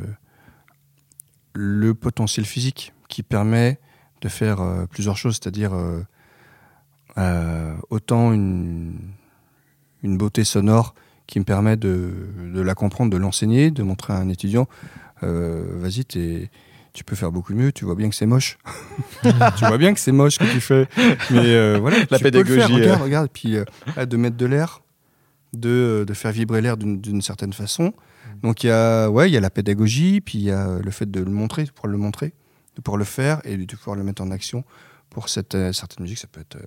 le potentiel physique qui permet de faire euh, plusieurs choses, c'est-à-dire euh, autant une, une beauté sonore qui me permet de, de la comprendre, de l'enseigner, de montrer à un étudiant, vas-y, t'es- tu peux faire beaucoup mieux, tu vois bien que c'est moche. tu vois bien que c'est moche ce que tu fais. Mais euh, voilà, La tu peux le faire, pédagogie, regarde, regarde. Puis euh, de mettre de l'air, de, de faire vibrer l'air d'une certaine façon. Donc il y a, ouais, il y a la pédagogie, puis il y a le fait de le montrer, de pouvoir le montrer, de pouvoir le faire et de pouvoir le mettre en action pour cette, euh, certaines musiques. Ça peut être euh,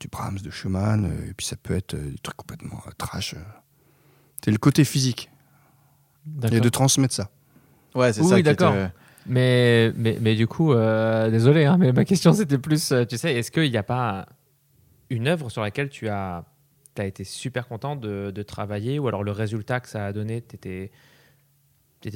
du Brahms, de Schumann, euh, et puis ça peut être euh, des trucs complètement euh, trash. euh. C'est le côté physique et de transmettre ça. Ouais, c'est Oui, ça. qui d'accord. Mais, mais, mais du coup, euh, désolé, hein, mais ma question c'était plus, euh, tu sais, est-ce qu'il n'y a pas une œuvre sur laquelle tu as, as été super content de, de travailler ou alors le résultat que ça a donné, tu étais,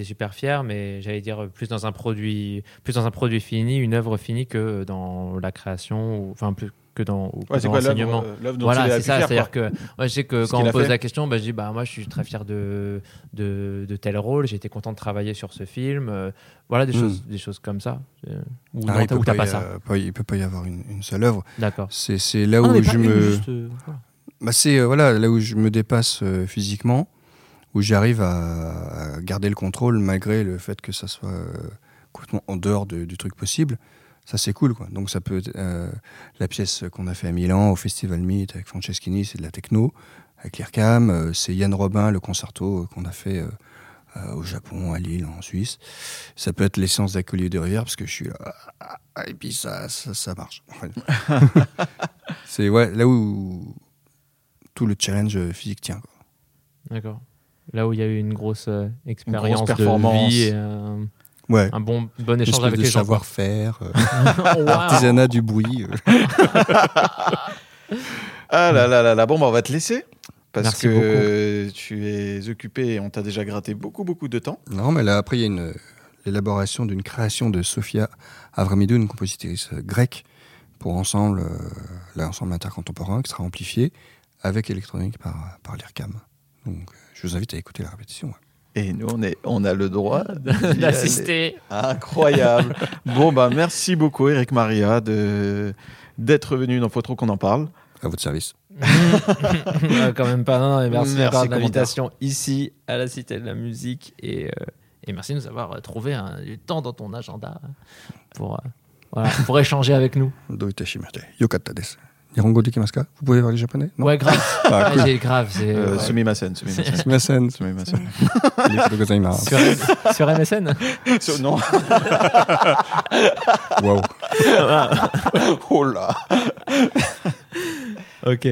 super fier, mais j'allais dire plus dans un produit, plus dans un produit fini, une œuvre finie que dans la création, ou, enfin plus que dans, ou Ouais, l'enseignement. euh, Voilà, c'est ça. C'est-à-dire que moi, je sais que Ce quand on a pose fait. la question, bah, je dis bah moi, je suis très fier de de, de tel rôle. J'ai été content de travailler sur ce film. Euh, voilà, des Mm. choses, des choses comme ça. Euh, Ou Ah, non, il t'as- peut pas ça. pas- il peut pas y avoir une, une seule œuvre. D'accord. C'est c'est là Ah, où je me. juste, euh, voilà. Bah, c'est euh, voilà, là où je me dépasse euh, physiquement, où j'arrive à, garder le contrôle malgré le fait que ça soit euh, complètement en dehors de- du truc possible. Ça, c'est cool. Quoi. Donc, ça peut être la pièce qu'on a fait à Milan, au Festival Meet avec Franceschini, c'est de la techno. Avec l'IRCAM, c'est Yann Robin, le concerto qu'on a fait au Japon, à Lille, en Suisse. Ça peut être les séances d'accueil de rivière parce que je suis là. ah, ah, Et puis, ça, ça, ça marche. c'est ouais, là où tout le challenge physique tient. D'accord. Là où il y a eu une grosse euh, expérience performance. de vie, et, euh, Ouais. un bon bon échange avec de les savoir-faire, euh, Oh, wow. artisanat du bruit. euh. Ah là là là là, bon, bah, on va te laisser. Parce Merci que tu es occupé et on t'a déjà gratté beaucoup, beaucoup de temps. Non, mais là, après, il y a une, l'élaboration d'une création de Sofia Avramidou, une compositrice euh, grecque, pour ensemble, euh, l'ensemble intercontemporain, qui sera amplifié avec électronique par, par l'IRCAM. Donc, je vous invite à écouter la répétition. ouais. Et nous, on, est, on a le droit d'assister. Incroyable. bon, bah, merci beaucoup, Eric Maria, de, d'être venu dans Faut trop qu'on en parle. À votre service. Quand même pas. Non, merci, Merci, de l'invitation ici à la Cité de la Musique et, euh, et merci de nous avoir euh, trouvé du temps dans ton agenda pour, euh, voilà, pour échanger avec nous. Hirango Dikemaska. Vous pouvez voir les japonais? Non? Ouais, grave. Ah, cool. ouais, grave euh, ouais. Sumimasen. Sumimasen. Sumimasen. sur, sur MSN sur, Non. wow. oh là. ok.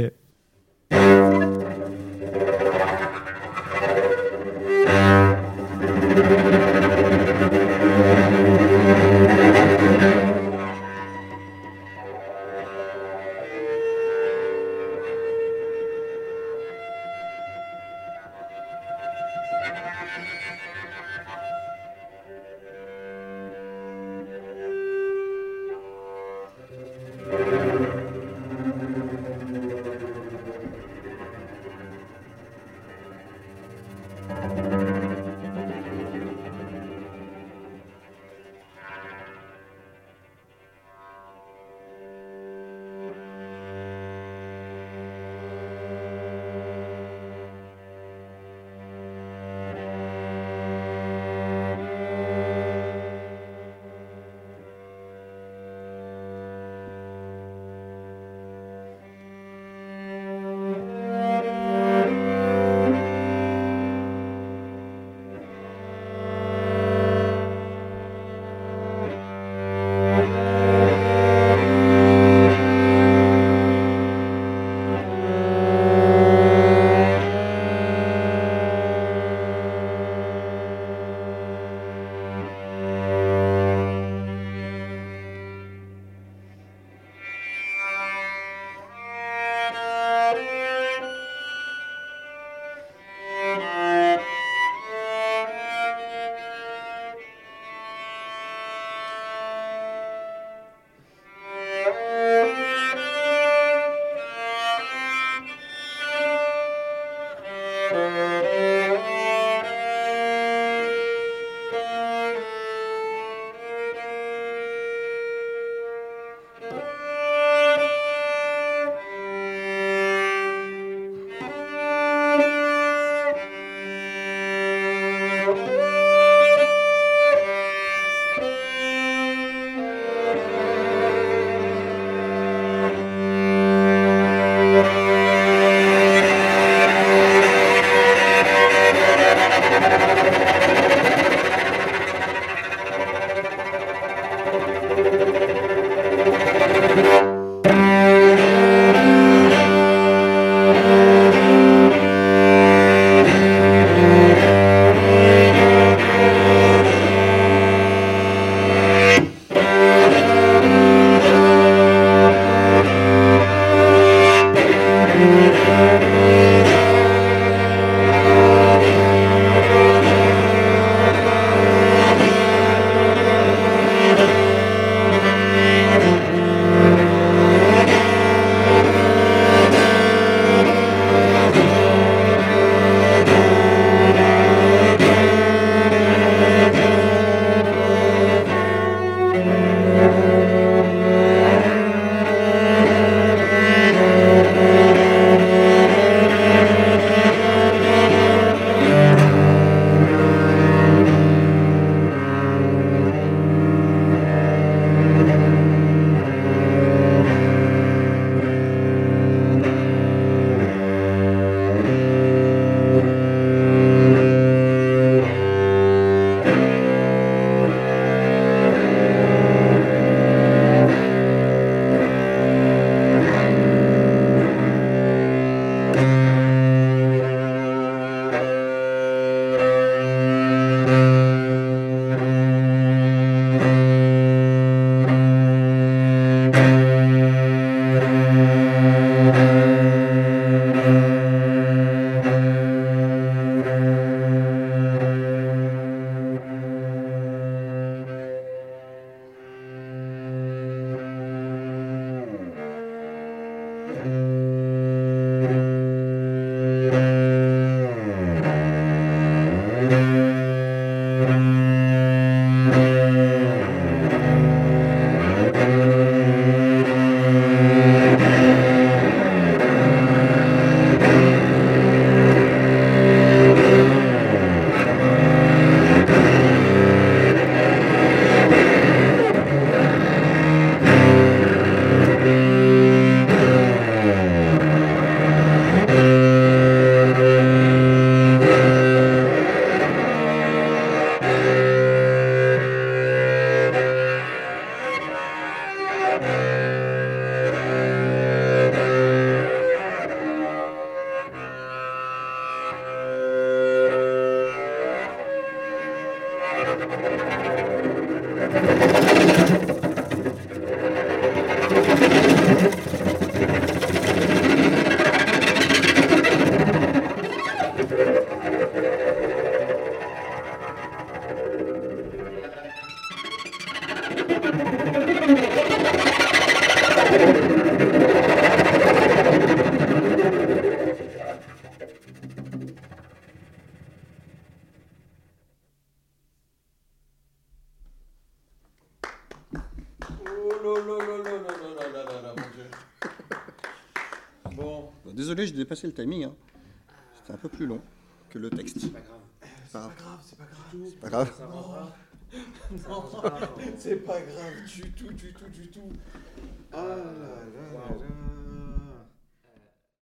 Peu plus long que le texte. C'est pas grave, c'est pas grave. C'est pas grave. C'est pas grave du tout, du tout, du tout.